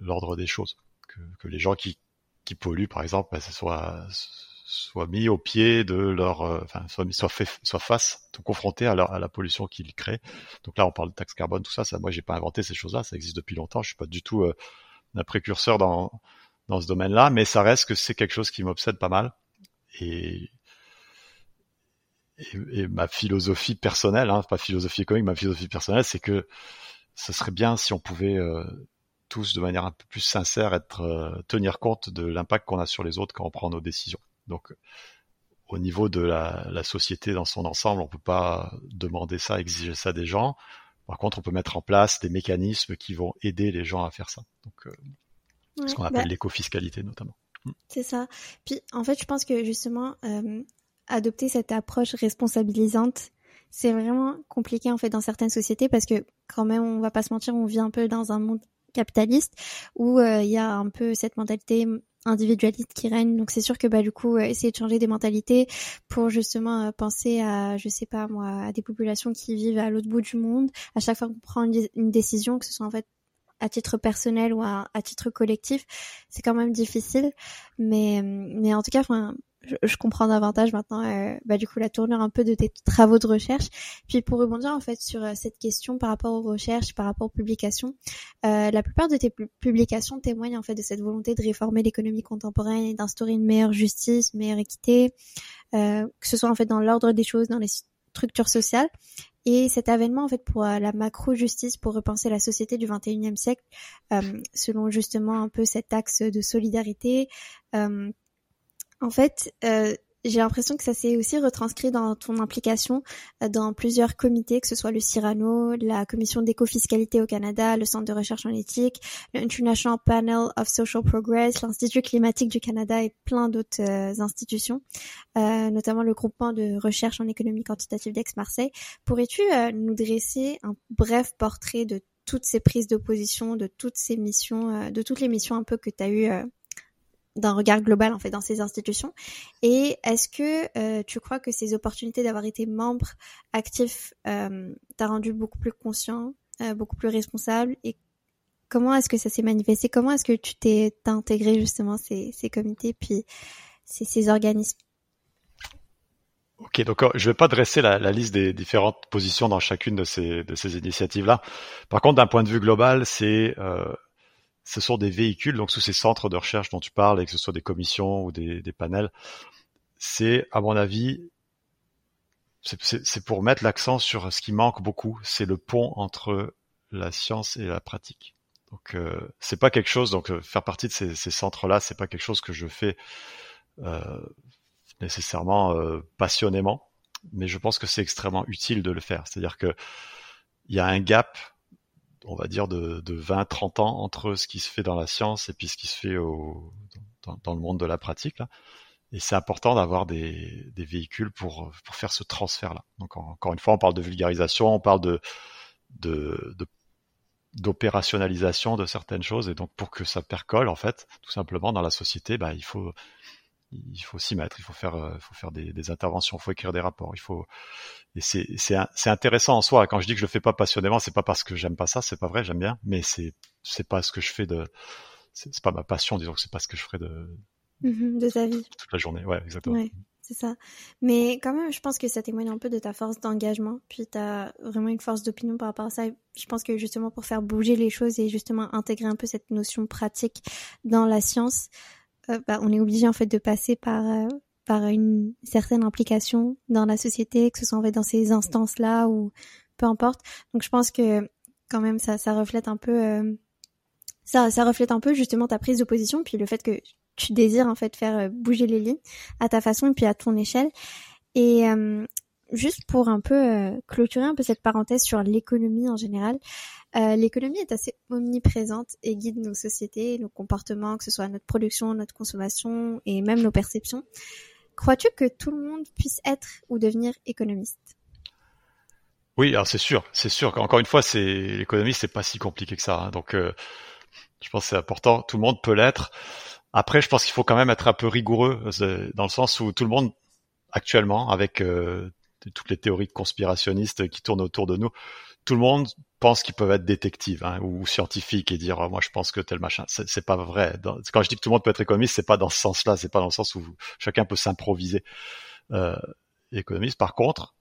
l'ordre des choses, que, que, les gens qui, qui polluent, par exemple, ben, soit soient mis au pied de leur, euh, enfin, soit, soit, fait, soit face, sont confrontés à, à la pollution qu'ils créent. Donc là, on parle de taxe carbone, tout ça. Ça, moi, j'ai pas inventé ces choses-là. Ça existe depuis longtemps. Je suis pas du tout euh, un précurseur dans dans ce domaine-là, mais ça reste que c'est quelque chose qui m'obsède pas mal. Et, ma philosophie personnelle, hein, pas philosophie économique, ma philosophie personnelle, c'est que ce serait bien si on pouvait euh, tous, de manière un peu plus sincère, être euh, tenir compte de l'impact qu'on a sur les autres quand on prend nos décisions. Donc, au niveau de la, la, société dans son ensemble, on peut pas demander ça, exiger ça des gens. Par contre, on peut mettre en place des mécanismes qui vont aider les gens à faire ça. Donc, euh, ce qu'on appelle bah l'éco-fiscalité notamment. Mm. C'est ça. Puis en fait, je pense que justement, euh, adopter cette approche responsabilisante, c'est vraiment compliqué en fait dans certaines sociétés parce que quand même, on va pas se mentir, on vit un peu dans un monde capitaliste où euh, il y a un peu cette mentalité individualiste qui règne. Donc c'est sûr que bah du coup euh, essayer de changer des mentalités pour justement euh, penser à je sais pas moi à des populations qui vivent à l'autre bout du monde. À chaque fois qu'on prend une, décision, que ce soit en fait à titre personnel ou à, titre collectif, c'est quand même difficile. Mais, mais en tout cas, enfin, je, comprends davantage maintenant, euh, bah, du coup, la tournure un peu de tes travaux de recherche. Puis pour rebondir en fait sur euh, cette question par rapport aux recherches, par rapport aux publications, euh, la plupart de tes publications témoignent en fait de cette volonté de réformer l'économie contemporaine et d'instaurer une meilleure justice, une meilleure équité, que ce soit en fait dans l'ordre des choses, dans les structures sociales. Et cet avènement, en fait, pour euh, la macro-justice, pour repenser la société du 21e siècle, euh, selon justement un peu cet axe de solidarité, euh, en fait, j'ai l'impression que ça s'est aussi retranscrit dans ton implication euh, dans plusieurs comités, que ce soit le Cyrano, la commission d'éco-fiscalité au Canada, le Centre de recherche en éthique, l'International Panel of Social Progress, l'Institut climatique du Canada et plein d'autres euh, institutions, euh, notamment le groupement de recherche en économie quantitative d'Aix-Marseille. Pourrais-tu nous dresser un bref portrait de toutes ces prises d'opposition, de toutes ces missions, de toutes les missions un peu que tu as eues d'un regard global en fait dans ces institutions. Et est-ce que euh, tu crois que ces opportunités d'avoir été membre actif euh, t'a rendu beaucoup plus conscient euh, beaucoup plus responsable? Et comment est-ce que ça s'est manifesté? Comment est-ce que tu t'es intégré justement ces, ces comités puis ces, ces organismes? Ok, donc je vais pas dresser la, la, liste des différentes positions dans chacune de ces, de ces initiatives-là. Par contre, d'un point de vue global, c'est ce sont des véhicules, donc sous ces centres de recherche dont tu parles, et que ce soit des commissions ou des, panels, c'est, à mon avis, c'est pour mettre l'accent sur ce qui manque beaucoup, c'est le pont entre la science et la pratique. Donc euh, c'est pas quelque chose, donc euh, faire partie de ces, centres-là, c'est pas quelque chose que je fais euh, nécessairement euh, passionnément, mais je pense que c'est extrêmement utile de le faire. C'est-à-dire que il y a un gap on va dire, de, de 20-30 ans entre ce qui se fait dans la science et puis ce qui se fait dans, le monde de la pratique. Là. et c'est important d'avoir des, véhicules pour, pour faire ce transfert-là. Donc encore une fois, on parle de vulgarisation, on parle de d'opérationnalisation de certaines choses et donc pour que ça percole en fait tout simplement dans la société bah, il faut il faut s'y mettre il faut faire il faut faire des, des, interventions il faut écrire des rapports il faut et c'est intéressant en soi quand je dis que je le fais pas passionnément c'est pas parce que j'aime pas ça c'est pas vrai j'aime bien mais c'est c'est pas ce que je fais de c'est pas ma passion disons que c'est pas ce que je ferais de Mmh de ta vie. Toute la journée, ouais, exactement. Ouais, c'est ça. Mais quand même, je pense que ça témoigne un peu de ta force d'engagement. Puis tu as vraiment une force d'opinion par rapport à ça. Je pense que justement pour faire bouger les choses et justement intégrer un peu cette notion pratique dans la science, euh, bah, on est obligé en fait de passer par euh, par une certaine implication dans la société, que ce soit en fait dans ces instances-là ou peu importe. Donc je pense que quand même ça ça reflète un peu euh, ça ça reflète un peu justement ta prise de position puis le fait que tu désires en fait faire euh, bouger les lignes à ta façon et puis à ton échelle. Et euh, juste pour un peu euh, clôturer un peu cette parenthèse sur l'économie en général, l'économie est assez omniprésente et guide nos sociétés, nos comportements, que ce soit notre production, notre consommation et même nos perceptions. Crois-tu que tout le monde puisse être ou devenir économiste? Oui, alors c'est sûr, c'est sûr. Encore une fois, c'est l'économie, c'est pas si compliqué que ça. Hein. donc, je pense que c'est important. Tout le monde peut l'être. Après, je pense qu'il faut quand même être un peu rigoureux euh, dans le sens où tout le monde actuellement, avec euh, toutes les théories conspirationnistes qui tournent autour de nous, tout le monde pense qu'ils peuvent être détectives hein, ou scientifiques et dire moi je pense que tel machin. C'est pas vrai. quand je dis que tout le monde peut être économiste, c'est pas dans ce sens-là. C'est pas dans le sens où chacun peut s'improviser euh, économiste. Par contre,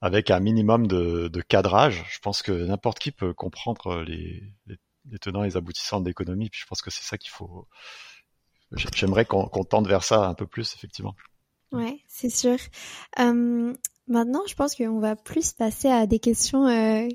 avec un minimum de, cadrage, je pense que n'importe qui peut comprendre les, tenants et les aboutissants de l'économie. Puis je pense que c'est ça qu'il faut j'aimerais qu'on tente vers ça un peu plus, effectivement. Ouais, c'est sûr. Maintenant, je pense qu'on va plus passer à des questions euh,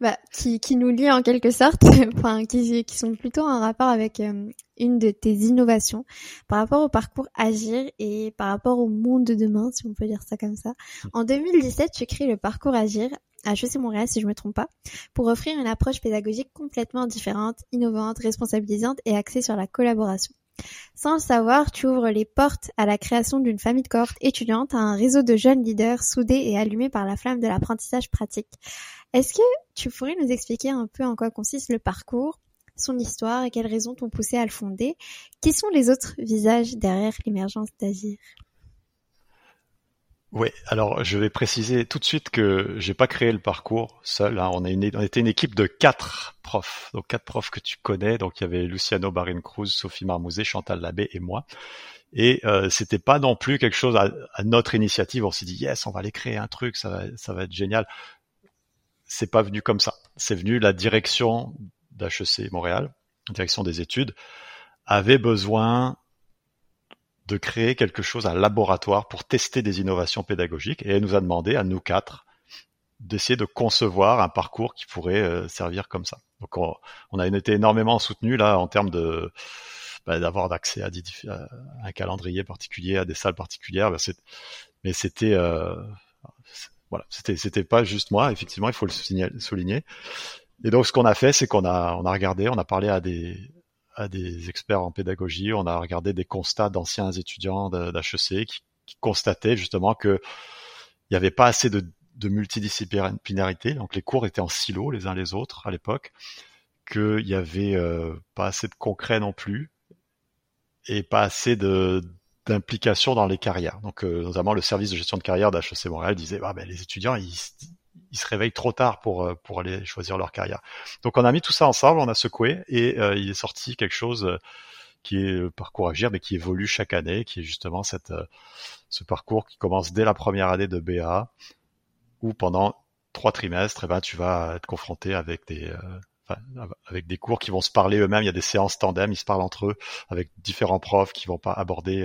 bah, qui, qui nous lient en quelque sorte, enfin, qui, qui sont plutôt en rapport avec euh, une de tes innovations par rapport au parcours Agir et par rapport au monde de demain, si on peut dire ça comme ça. En 2017, tu crées le parcours Agir à HEC Montréal, si je me trompe pas, pour offrir une approche pédagogique complètement différente, innovante, responsabilisante et axée sur la collaboration. Sans le savoir, tu ouvres les portes à la création d'une famille de cohortes étudiantes, à un réseau de jeunes leaders soudés et allumés par la flamme de l'apprentissage pratique. Est-ce que tu pourrais nous expliquer un peu en quoi consiste le parcours, son histoire et quelles raisons t'ont poussé à le fonder? Qui sont les autres visages derrière l'émergence d'Agir oui, alors je vais préciser tout de suite que j'ai pas créé le parcours seul. Hein. On, une, on était une équipe de quatre profs, donc quatre profs que tu connais. Donc il y avait Luciano Barin Cruz, Sophie Marmouzet, Chantal Labbé et moi. Et euh, c'était pas non plus quelque chose à, notre initiative. On s'est dit yes, on va aller créer un truc, ça va, ça va être génial. C'est pas venu comme ça. C'est venu la direction d'HEC Montréal, direction des études, avait besoin de créer quelque chose, un laboratoire pour tester des innovations pédagogiques. Et elle nous a demandé, à nous quatre, d'essayer de concevoir un parcours qui pourrait euh, servir comme ça. Donc on, a été énormément soutenu là en termes de bah, d'avoir accès à, un calendrier particulier, à des salles particulières. Bah, mais c'était euh, voilà, c'était c'était pas juste moi. Effectivement, il faut le souligner. Et donc ce qu'on a fait, c'est qu'on a regardé, on a parlé à des à des experts en pédagogie, on a regardé des constats d'anciens étudiants d'HEC qui, constataient justement que il n'y avait pas assez de, multidisciplinarité, donc les cours étaient en silo les uns les autres à l'époque, qu'il y avait euh, pas assez de concret non plus et pas assez de d'implication dans les carrières. Donc euh, notamment le service de gestion de carrière d'HEC Montréal disait ah ben les étudiants ils ils se réveillent trop tard pour euh, pour aller choisir leur carrière. Donc on a mis tout ça ensemble, on a secoué et euh, il est sorti quelque chose euh, qui est le parcours Agir, mais qui évolue chaque année, qui est justement cette ce parcours qui commence dès la première année de BA, où pendant trois trimestres, eh ben tu vas être confronté avec des avec des cours qui vont se parler eux-mêmes. Il y a des séances tandem, ils se parlent entre eux avec différents profs qui vont pas aborder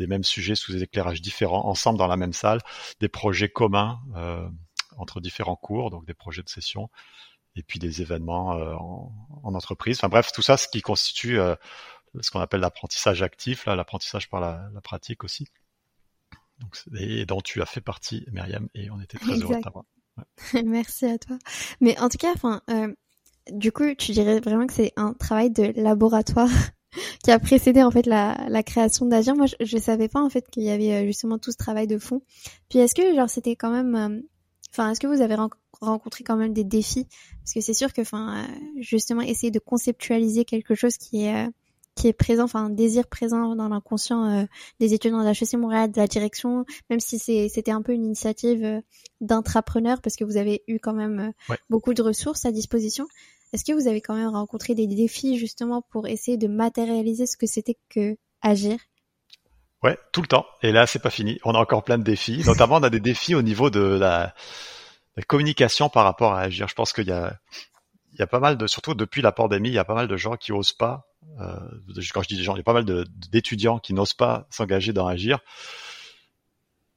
des mêmes sujets sous des éclairages différents ensemble dans la même salle, des projets communs. Euh, entre différents cours, donc des projets de session, et puis des événements euh, en, entreprise. Enfin bref, tout ça, ce qui constitue euh, ce qu'on appelle l'apprentissage actif, là, l'apprentissage par la, pratique aussi. Donc, et dont tu as fait partie, Myriam, et on était très heureux de t'avoir. Merci à toi. Mais en tout cas, enfin, euh, du coup, tu dirais vraiment que c'est un travail de laboratoire qui a précédé en fait la, la création d'Agir. Moi, je, je savais pas en fait qu'il y avait justement tout ce travail de fond. Puis est-ce que genre c'était quand même, enfin, est-ce que vous avez rencontré quand même des défis? Parce que c'est sûr que, enfin, justement, essayer de conceptualiser quelque chose qui est qui est présent, enfin un désir présent dans l'inconscient euh, des étudiants de HEC Montréal, de la direction, même si c'était un peu une initiative euh, d'intrapreneur parce que vous avez eu quand même euh, beaucoup de ressources à disposition. Est-ce que vous avez quand même rencontré des défis justement pour essayer de matérialiser ce que c'était que agir? Ouais, tout le temps. Et là, c'est pas fini. On a encore plein de défis. Notamment, on a des défis au niveau de la, la communication par rapport à agir. Je pense qu'il y a, il y a pas mal de, surtout depuis la pandémie, il y a pas mal de gens qui osent pas euh, quand je dis des gens, il y a pas mal d'étudiants qui n'osent pas s'engager dans Agir.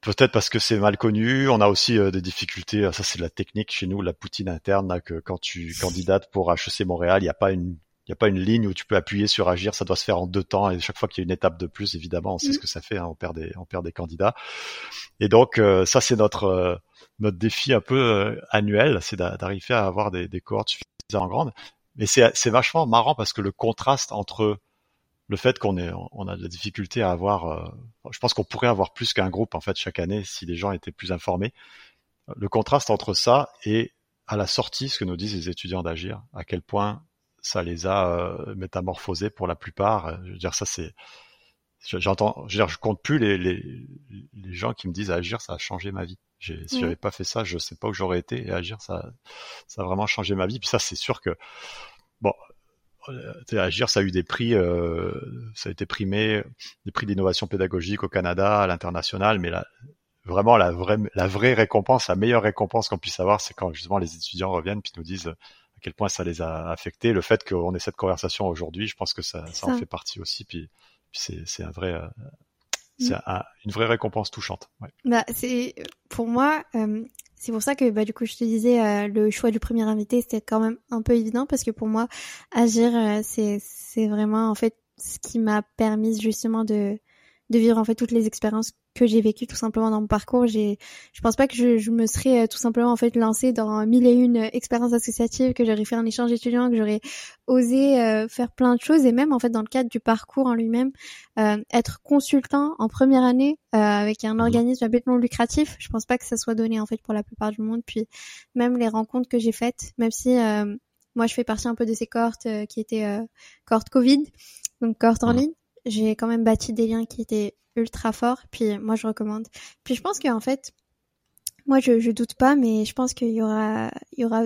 Peut-être parce que c'est mal connu. On a aussi euh, des difficultés. Ça, c'est de la technique chez nous, la poutine interne. Là, que quand tu candidates pour HEC Montréal, il n'y a pas une il n'y a pas une ligne où tu peux appuyer sur agir, ça doit se faire en deux temps et chaque fois qu'il y a une étape de plus, évidemment, on sait ce mm. que ça fait, hein, on perd des on perd des candidats. Et donc euh, ça c'est notre notre défi un peu annuel, c'est d'arriver à avoir des, des cohortes suffisamment grandes. Mais c'est vachement marrant parce que le contraste entre le fait qu'on est on a de la difficulté à avoir euh, je pense qu'on pourrait avoir plus qu'un groupe en fait chaque année si les gens étaient plus informés le contraste entre ça et à la sortie ce que nous disent les étudiants d'agir à quel point ça les a euh, métamorphosés pour la plupart je veux dire ça c'est j'entends je veux dire je compte plus les, les, les gens qui me disent agir ça a changé ma vie si j'avais pas fait ça, je sais pas où j'aurais été. Et agir, ça, ça a vraiment changé ma vie. Puis ça, c'est sûr que bon, euh, agir, ça a eu des prix, euh, ça a été primé, des prix d'innovation pédagogique au Canada, à l'international. Mais là, vraiment, la vraie, la vraie récompense, la meilleure récompense qu'on puisse avoir, c'est quand justement les étudiants reviennent puis nous disent quel point ça les a affectés. Le fait qu'on ait cette conversation aujourd'hui, je pense que ça, ça, en fait partie aussi. Puis, puis c'est un vrai, euh, c'est mm. une vraie récompense touchante. Ouais. Bah, c'est pour moi, euh, c'est pour ça que bah, du coup je te disais euh, le choix du premier invité c'était quand même un peu évident parce que pour moi agir euh, c'est c'est vraiment en fait ce qui m'a permis justement de de vivre en fait toutes les expériences que j'ai vécues tout simplement dans mon parcours. J'ai, je pense pas que je, je me serais euh, tout simplement en fait lancée dans mille et une expériences associatives, que j'aurais fait un échange étudiant, que j'aurais osé euh, faire plein de choses et même en fait dans le cadre du parcours en lui-même, euh, être consultant en première année avec un mmh. organisme à but non lucratif. Je pense pas que ça soit donné en fait pour la plupart du monde. Puis même les rencontres que j'ai faites, même si moi je fais partie un peu de ces cohortes qui étaient cohortes Covid, donc cohortes en mmh. ligne j'ai quand même bâti des liens qui étaient ultra forts. Puis moi, je recommande. Puis je pense qu'en fait, moi, je, je doute pas, mais je pense qu'il y aura, il y aura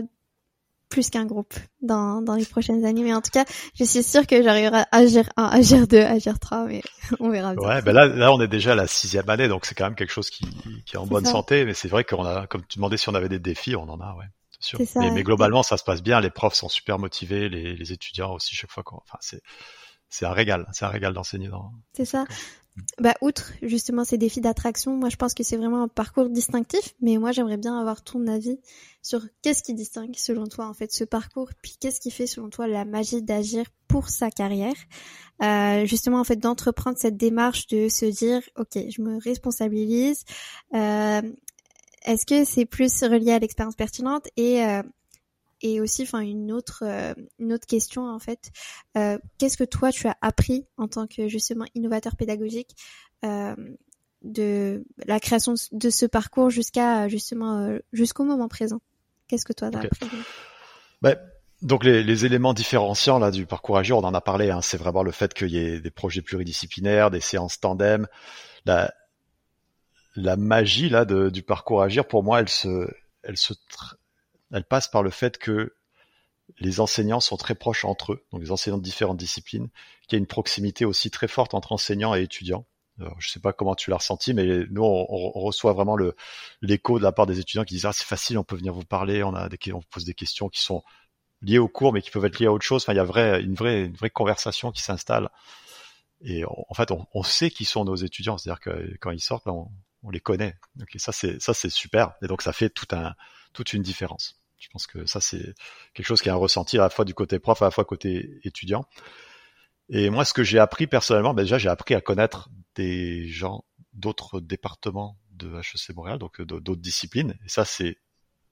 plus qu'un groupe dans, dans les prochaines années. Mais en tout cas, je suis sûre que j'arriverai à agir 1, agir 2, agir 3, mais on verra bien. Ouais, ben là, là, on est déjà à la sixième année, donc c'est quand même quelque chose qui, qui est en bonne santé. Mais c'est vrai qu'on a, comme tu demandais si on avait des défis, on en a, ouais. Sûr. Ça, mais, mais, globalement, ça se passe bien. Les profs sont super motivés, les, les étudiants aussi chaque fois. Enfin, c'est c'est un régal, c'est un régal d'enseigner dans. C'est ça. Bah, outre justement ces défis d'attraction, moi je pense que c'est vraiment un parcours distinctif, mais moi j'aimerais bien avoir ton avis sur qu'est-ce qui distingue selon toi en fait ce parcours, puis qu'est-ce qui fait selon toi la magie d'agir pour sa carrière, euh, justement en fait d'entreprendre cette démarche de se dire ok je me responsabilise, euh, est-ce que c'est plus relié à l'expérience pertinente et euh, et aussi enfin une autre euh, une autre question en fait euh, qu'est-ce que toi tu as appris en tant que justement innovateur pédagogique euh, de la création de ce parcours jusqu'à justement euh, jusqu'au moment présent? Qu'est-ce que toi tu as appris ben, donc les, les, éléments différenciants là du parcours Agir, on en a parlé. Hein, c'est vraiment le fait qu'il y ait des projets pluridisciplinaires, des séances tandem. La, la magie là de, du parcours Agir, pour moi, elle se, elle se, elle passe par le fait que les enseignants sont très proches entre eux, donc les enseignants de différentes disciplines, qu'il y a une proximité aussi très forte entre enseignants et étudiants. Je sais pas comment tu l'as ressenti, mais nous on, reçoit vraiment l'écho de la part des étudiants qui disent ah c'est facile, on peut venir vous parler, on a des on pose des questions qui sont liées au cours, mais qui peuvent être liées à autre chose. Enfin, il y a une vraie une vraie conversation qui s'installe. Et en fait, on, sait qui sont nos étudiants, c'est-à-dire que quand ils sortent, on, on les connaît. Donc ça c'est super. Et donc ça fait tout un toute une différence. Je pense que ça, c'est quelque chose qui est un ressenti à la fois du côté prof, à la fois côté étudiant. Et moi, ce que j'ai appris personnellement, ben déjà, j'ai appris à connaître des gens d'autres départements de HEC Montréal, donc d'autres disciplines. Et ça, c'est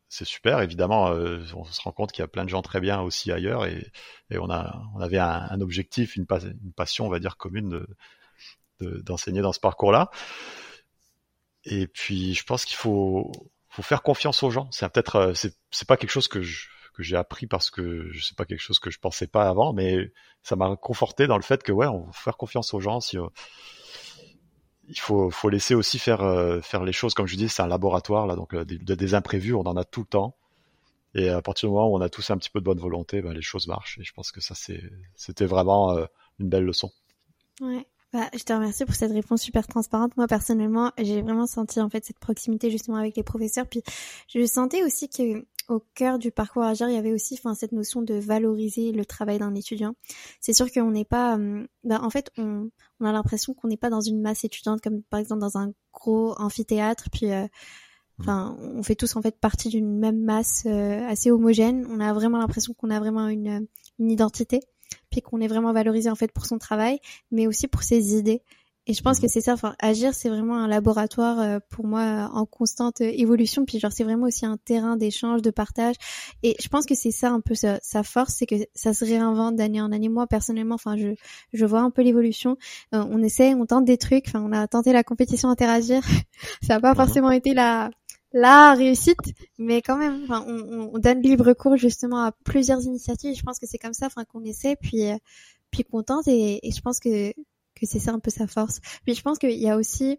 c'est super. Évidemment, euh, on se rend compte qu'il y a plein de gens très bien aussi ailleurs et, on a, on avait un, objectif, une, une, passion, on va dire commune d'enseigner de, dans ce parcours-là. Et puis, je pense qu'il faut, faut faire confiance aux gens. C'est peut-être, euh, c'est pas quelque chose que que j'ai appris parce que je sais pas quelque chose que je pensais pas avant, mais ça m'a conforté dans le fait que ouais, on faut faire confiance aux gens. Si, euh, il faut, faut laisser aussi faire, euh, faire les choses. Comme je dis, c'est un laboratoire là, donc des, imprévus, on en a tout le temps. Et à partir du moment où on a tous un petit peu de bonne volonté, ben, les choses marchent. Et je pense que ça, c'est, c'était vraiment une belle leçon. Ouais. Bah, je te remercie pour cette réponse super transparente. Moi personnellement, j'ai vraiment senti en fait cette proximité justement avec les professeurs. Puis je sentais aussi que au cœur du parcours Agir, il y avait aussi enfin cette notion de valoriser le travail d'un étudiant. C'est sûr qu'on n'est pas bah, en fait on, on a l'impression qu'on n'est pas dans une masse étudiante comme par exemple dans un gros amphithéâtre puis euh, enfin on fait tous en fait partie d'une même masse euh, assez homogène. On a vraiment l'impression qu'on a vraiment une une identité puis qu'on est vraiment valorisé en fait pour son travail, mais aussi pour ses idées. Et je pense que c'est ça, enfin, agir, c'est vraiment un laboratoire euh, pour moi en constante euh, évolution. Puis genre, c'est vraiment aussi un terrain d'échange, de partage. Et je pense que c'est ça un peu sa, force, c'est que ça se réinvente d'année en année. Moi, personnellement, enfin, je, je vois un peu l'évolution. Euh, on essaie, on tente des trucs. Enfin, on a tenté la compétition interagir. ça n'a pas forcément été la la réussite, mais quand même, enfin, on, on, donne libre cours justement à plusieurs initiatives. Je pense que c'est comme ça, enfin, qu'on essaie, puis puis qu'on tente. Et, et je pense que que c'est ça un peu sa force. Puis je pense qu'il y a aussi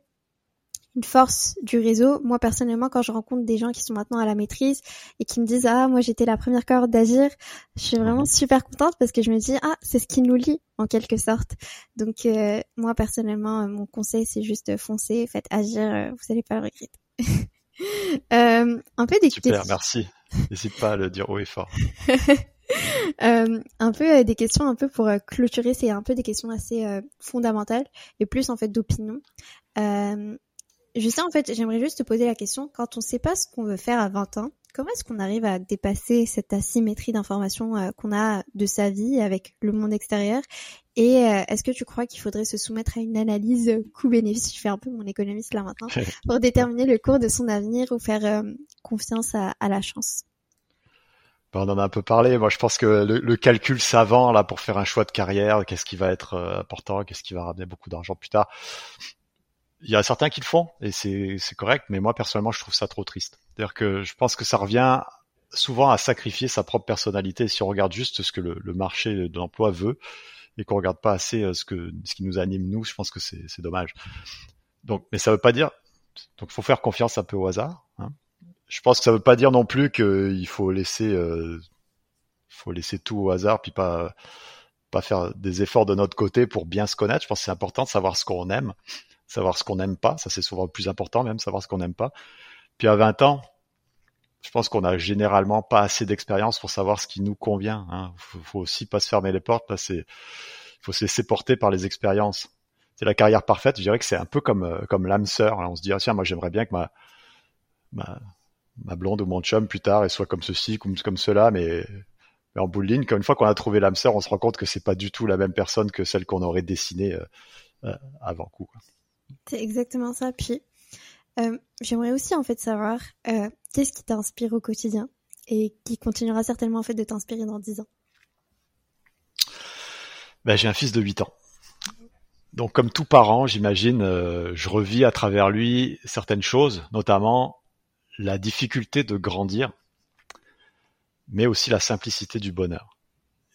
une force du réseau. Moi personnellement, quand je rencontre des gens qui sont maintenant à la maîtrise et qui me disent ah moi j'étais la première cohorte d'agir, je suis vraiment super contente parce que je me dis ah c'est ce qui nous lie en quelque sorte. Donc euh, moi personnellement, euh, mon conseil c'est juste foncer, faites agir, euh, vous allez pas le regretter. euh, un peu des super, merci. N'hésite pas à le dire haut et fort. Euh, un peu euh, des questions un peu pour clôturer, c'est un peu des questions assez fondamentales et plus en fait d'opinion. je sais en fait, j'aimerais juste te poser la question quand on ne sait pas ce qu'on veut faire à 20 ans, comment est-ce qu'on arrive à dépasser cette asymétrie d'information qu'on a de sa vie avec le monde extérieur? Et est-ce que tu crois qu'il faudrait se soumettre à une analyse coût-bénéfice? Je fais un peu mon économiste là maintenant pour déterminer le cours de son avenir ou faire confiance à la chance. Ben, on en a un peu parlé. Moi, je pense que le, calcul savant là pour faire un choix de carrière, qu'est-ce qui va être euh, important, qu'est-ce qui va ramener beaucoup d'argent plus tard? Il y a certains qui le font et c'est correct, mais moi personnellement, je trouve ça trop triste. C'est-à-dire que je pense que ça revient souvent à sacrifier sa propre personnalité si on regarde juste ce que le, marché de l'emploi veut et qu'on regarde pas assez euh, ce que ce qui nous anime nous. Je pense que c'est dommage. Donc, mais ça veut pas dire. Donc, faut faire confiance un peu au hasard. Hein je pense que ça veut pas dire non plus qu'il faut laisser, euh, faut laisser tout au hasard, puis pas pas faire des efforts de notre côté pour bien se connaître. Je pense que c'est important de savoir ce qu'on aime, savoir ce qu'on n'aime pas. Ça c'est souvent le plus important, même savoir ce qu'on n'aime pas. Puis à 20 ans, je pense qu'on a généralement pas assez d'expérience pour savoir ce qui nous convient. Hein. Faut, faut, aussi pas se fermer les portes. Là, c'est, faut se laisser porter par les expériences. C'est la carrière parfaite. Je dirais que c'est un peu comme euh, comme l'âme sœur. On se dit ah, tiens, moi j'aimerais bien que ma, ma blonde ou mon chum plus tard et soit comme ceci, comme, comme cela, mais, en bout de une fois qu'on a trouvé l'âme sœur, on se rend compte que c'est pas du tout la même personne que celle qu'on aurait dessinée euh, euh, avant coup. C'est exactement ça. Puis euh, j'aimerais aussi en fait savoir qu'est-ce qui t'inspire au quotidien et qui continuera certainement en fait de t'inspirer dans 10 ans? Ben, j'ai un fils de 8 ans. Donc comme tout parent, j'imagine, je revis à travers lui certaines choses, notamment la difficulté de grandir, mais aussi la simplicité du bonheur.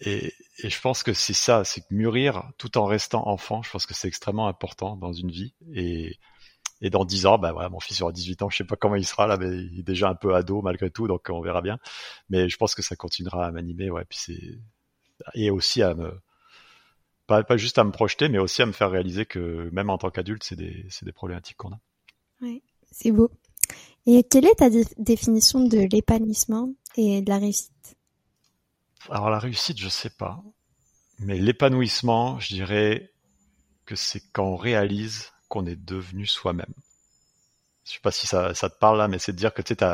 Et, je pense que c'est ça, c'est que mûrir tout en restant enfant, je pense que c'est extrêmement important dans une vie. Et, et dans 10 ans, ben voilà, mon fils aura 18 ans, je sais pas comment il sera là, mais il est déjà un peu ado malgré tout, donc on verra bien. Mais je pense que ça continuera à m'animer, ouais. Puis c'est et aussi à me pas, pas juste à me projeter, mais aussi à me faire réaliser que même en tant qu'adulte, c'est des c'est des problématiques qu'on a. Oui, c'est beau. Et quelle est ta définition de l'épanouissement et de la réussite? Alors la réussite, je sais pas. Mais l'épanouissement, je dirais que c'est quand on réalise qu'on est devenu soi-même. Je sais pas si ça, ça te parle là, mais c'est de dire que tu sais,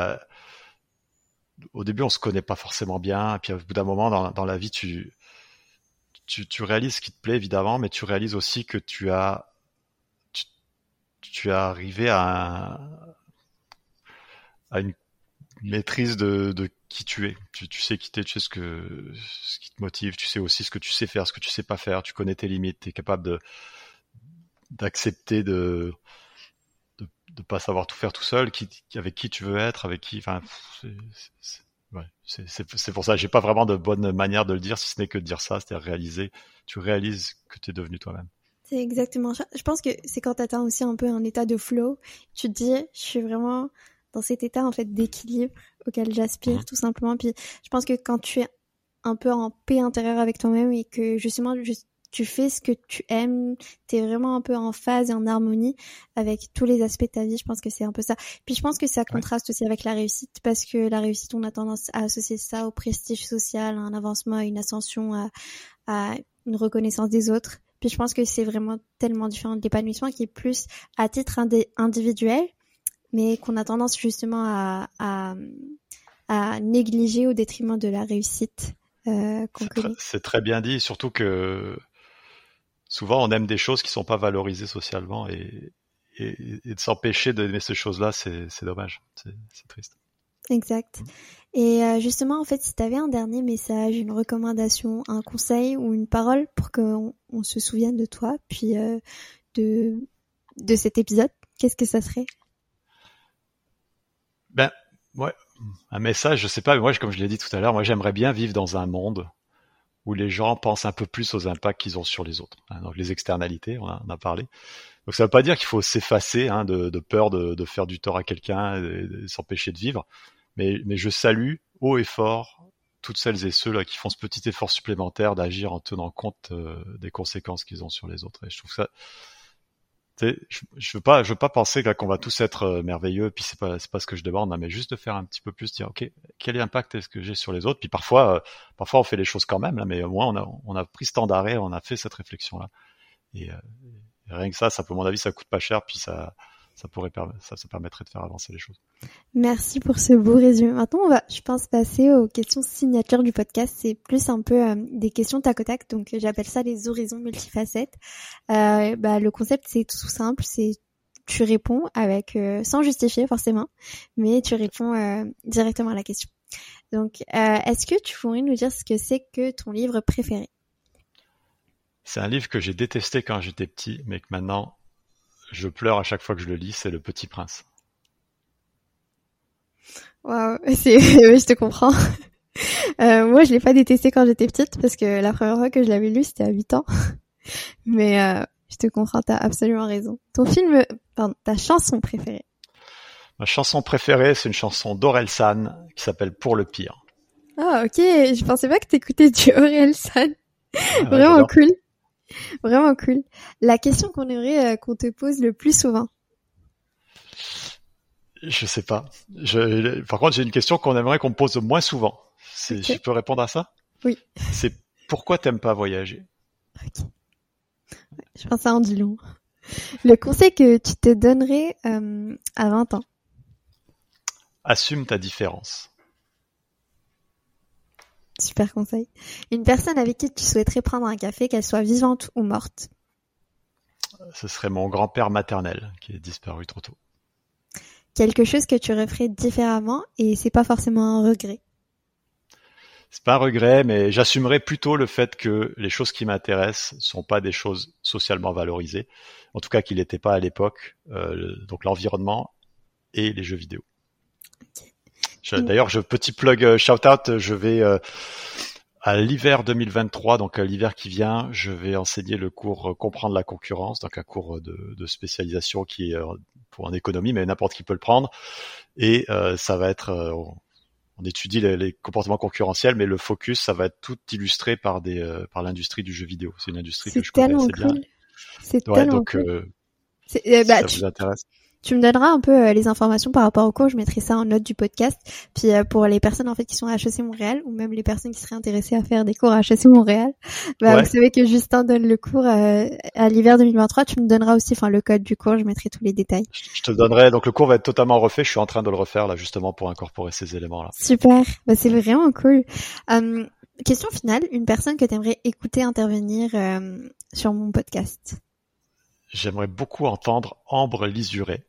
au début on se connaît pas forcément bien, et puis au bout d'un moment dans, la vie tu, tu, réalises ce qui te plaît évidemment, mais tu réalises aussi que tu as tu, tu arrivé à à une maîtrise de, qui tu es. Tu, tu sais qui t'es, tu sais ce que ce qui te motive, tu sais aussi ce que tu sais faire, ce que tu sais pas faire, tu connais tes limites, tu es capable de d'accepter de, de pas savoir tout faire tout seul, qui, avec qui tu veux être, avec qui enfin c'est ouais, c'est pour ça j'ai pas vraiment de bonne manière de le dire si ce n'est que de dire ça, c'est-à-dire réaliser, tu réalises que tu es devenu toi-même. C'est exactement ça. Je pense que c'est quand tu atteins aussi un peu un état de flow, tu te dis je suis vraiment dans cet état en fait d'équilibre auquel j'aspire mmh. tout simplement. Puis je pense que quand tu es un peu en paix intérieure avec toi-même et que justement tu fais ce que tu aimes, tu es vraiment un peu en phase et en harmonie avec tous les aspects de ta vie, je pense que c'est un peu ça. Puis je pense que ça contraste aussi avec la réussite parce que la réussite, on a tendance à associer ça au prestige social, à un avancement, à une ascension, à, à une reconnaissance des autres. Puis je pense que c'est vraiment tellement différent de l'épanouissement qui est plus à titre individuel, mais qu'on a tendance justement à, à, à, négliger au détriment de la réussite euh. C'est très bien dit, surtout que souvent on aime des choses qui sont pas valorisées socialement et, et, et de s'empêcher d'aimer ces choses-là, c'est dommage, c'est triste. Exact. Et euh, justement, en fait, si tu avais un dernier message, une recommandation, un conseil ou une parole pour qu'on on se souvienne de toi, puis euh, de, de cet épisode, qu'est-ce que ça serait? Ben, ouais, un message, je sais pas, mais moi, comme je l'ai dit tout à l'heure, moi, j'aimerais bien vivre dans un monde où les gens pensent un peu plus aux impacts qu'ils ont sur les autres. Hein, donc, les externalités, on a, a parlé. Donc, ça veut pas dire qu'il faut s'effacer hein, de, de, peur de, de, faire du tort à quelqu'un et, s'empêcher de vivre. Mais, mais je salue haut et fort toutes celles et ceux là qui font ce petit effort supplémentaire d'agir en tenant compte euh, des conséquences qu'ils ont sur les autres. Et je trouve ça, je, je veux pas, je veux pas penser qu'on va tous être euh, merveilleux. Puis c'est pas, c'est pas ce que je demande, hein, mais juste de faire un petit peu plus, dire ok, quel impact est-ce que j'ai sur les autres? Puis parfois, euh, parfois on fait les choses quand même, là, mais au moins on a, on a pris ce temps d'arrêt, on a fait cette réflexion là. Et, euh, rien que ça, ça mon avis, ça coûte pas cher. Puis ça, ça pourrait ça, ça permettrait de faire avancer les choses. Merci pour ce beau résumé. Maintenant, on va, je pense, passer aux questions signatures du podcast. C'est plus un peu euh, des questions tac au tac, donc j'appelle ça les horizons multifacettes. Euh, bah, le concept, c'est tout simple, c'est tu réponds avec euh, sans justifier forcément, mais tu réponds euh, directement à la question. Donc, est-ce que tu pourrais nous dire ce que c'est que ton livre préféré? C'est un livre que j'ai détesté quand j'étais petit, mais que maintenant je pleure à chaque fois que je le lis, c'est Le Petit Prince. Waouh, c'est, je te comprends. Euh, moi, je l'ai pas détesté quand j'étais petite parce que la première fois que je l'avais lu, c'était à 8 ans. Mais euh, je te comprends, t'as absolument raison. Ton film, pardon, ta chanson préférée? Ma chanson préférée, c'est une chanson d'Orelsan qui s'appelle Pour le pire. Ah, ok. Je pensais pas que t'écoutais du Orelsan. Ah, Vraiment cool. Vraiment cool. La question qu'on aimerait euh, qu'on te pose le plus souvent Je sais pas. Je, par contre, j'ai une question qu'on aimerait qu'on me pose moins souvent. Okay. Je peux répondre à ça? Oui. C'est pourquoi t'aimes pas voyager? Ok. Je pense à un long. Le conseil que tu te donnerais euh, à 20 ans? Assume ta différence. Super conseil. Une personne avec qui tu souhaiterais prendre un café, qu'elle soit vivante ou morte? Ce serait mon grand-père maternel qui est disparu trop tôt. Quelque chose que tu referais différemment et c'est pas forcément un regret. C'est pas un regret, mais j'assumerais plutôt le fait que les choses qui m'intéressent sont pas des choses socialement valorisées, en tout cas qu'il n'était pas à l'époque, euh, donc l'environnement et les jeux vidéo. Mm. D'ailleurs, je petit plug euh, shout out, je vais euh, à l'hiver 2023, donc à l'hiver qui vient, je vais enseigner le cours euh, comprendre la concurrence, donc un cours de, de spécialisation qui est pour en économie, mais n'importe qui peut le prendre. Et ça va être, on étudie les, les, comportements concurrentiels, mais le focus, ça va être tout illustré par des, par l'industrie du jeu vidéo. C'est une industrie que je connais assez cool. bien. C'est ouais, tellement donc, cool. Euh, bah, si ça vous intéresse. Tu me donneras un peu euh, les informations par rapport au cours, je mettrai ça en note du podcast. Puis euh, pour les personnes en fait qui sont à HEC Montréal ou même les personnes qui seraient intéressées à faire des cours à HEC Montréal, bah, ouais. vous savez que Justin donne le cours euh, à l'hiver 2023. Tu me donneras aussi, enfin le code du cours, je mettrai tous les détails. Je te donnerai. Donc le cours va être totalement refait. Je suis en train de le refaire là justement pour incorporer ces éléments là. Super, bah, c'est vraiment cool. Um, question finale, une personne que tu aimerais écouter intervenir sur mon podcast? J'aimerais beaucoup entendre Ambre Lisuré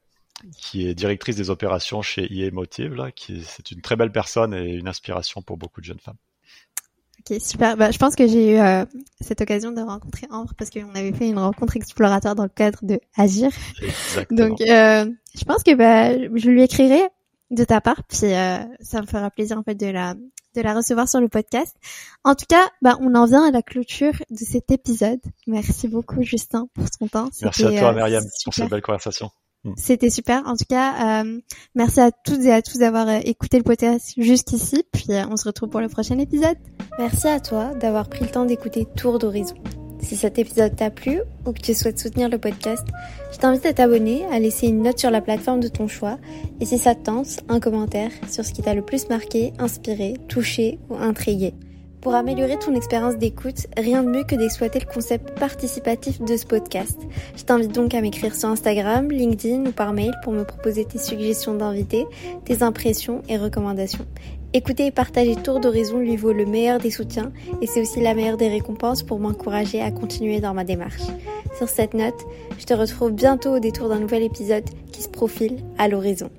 qui est directrice des opérations chez IE Motive, là, qui c'est une très belle personne et une inspiration pour beaucoup de jeunes femmes. Ok, super. Bah, je pense que j'ai eu euh, cette occasion de rencontrer Ambre parce qu'on avait fait une rencontre exploratoire dans le cadre de Agir. Exactement. Donc, euh, je pense que bah, je lui écrirai de ta part, puis euh, ça me fera plaisir en fait de la de la recevoir sur le podcast. En tout cas, bah, on en vient à la clôture de cet épisode. Merci beaucoup Justin pour ton temps. Merci à toi Myriam pour cette belle conversation. Mm. C'était super. En tout cas, euh, merci à toutes et à tous d'avoir euh, écouté le podcast jusqu'ici. Puis euh, on se retrouve pour le prochain épisode. Merci à toi d'avoir pris le temps d'écouter Tour d'horizon. Si cet épisode t'a plu ou que tu souhaites soutenir le podcast, je t'invite à t'abonner, à laisser une note sur la plateforme de ton choix et si ça te tente, un commentaire sur ce qui t'a le plus marqué, inspiré, touché ou intrigué. Pour améliorer ton expérience d'écoute, rien de mieux que d'exploiter le concept participatif de ce podcast. Je t'invite donc à m'écrire sur Instagram, LinkedIn ou par mail pour me proposer tes suggestions d'invités, tes impressions et recommandations. Écouter et partager Tour d'Horizon lui vaut le meilleur des soutiens et c'est aussi la meilleure des récompenses pour m'encourager à continuer dans ma démarche. Sur cette note, je te retrouve bientôt au détour d'un nouvel épisode qui se profile à l'horizon.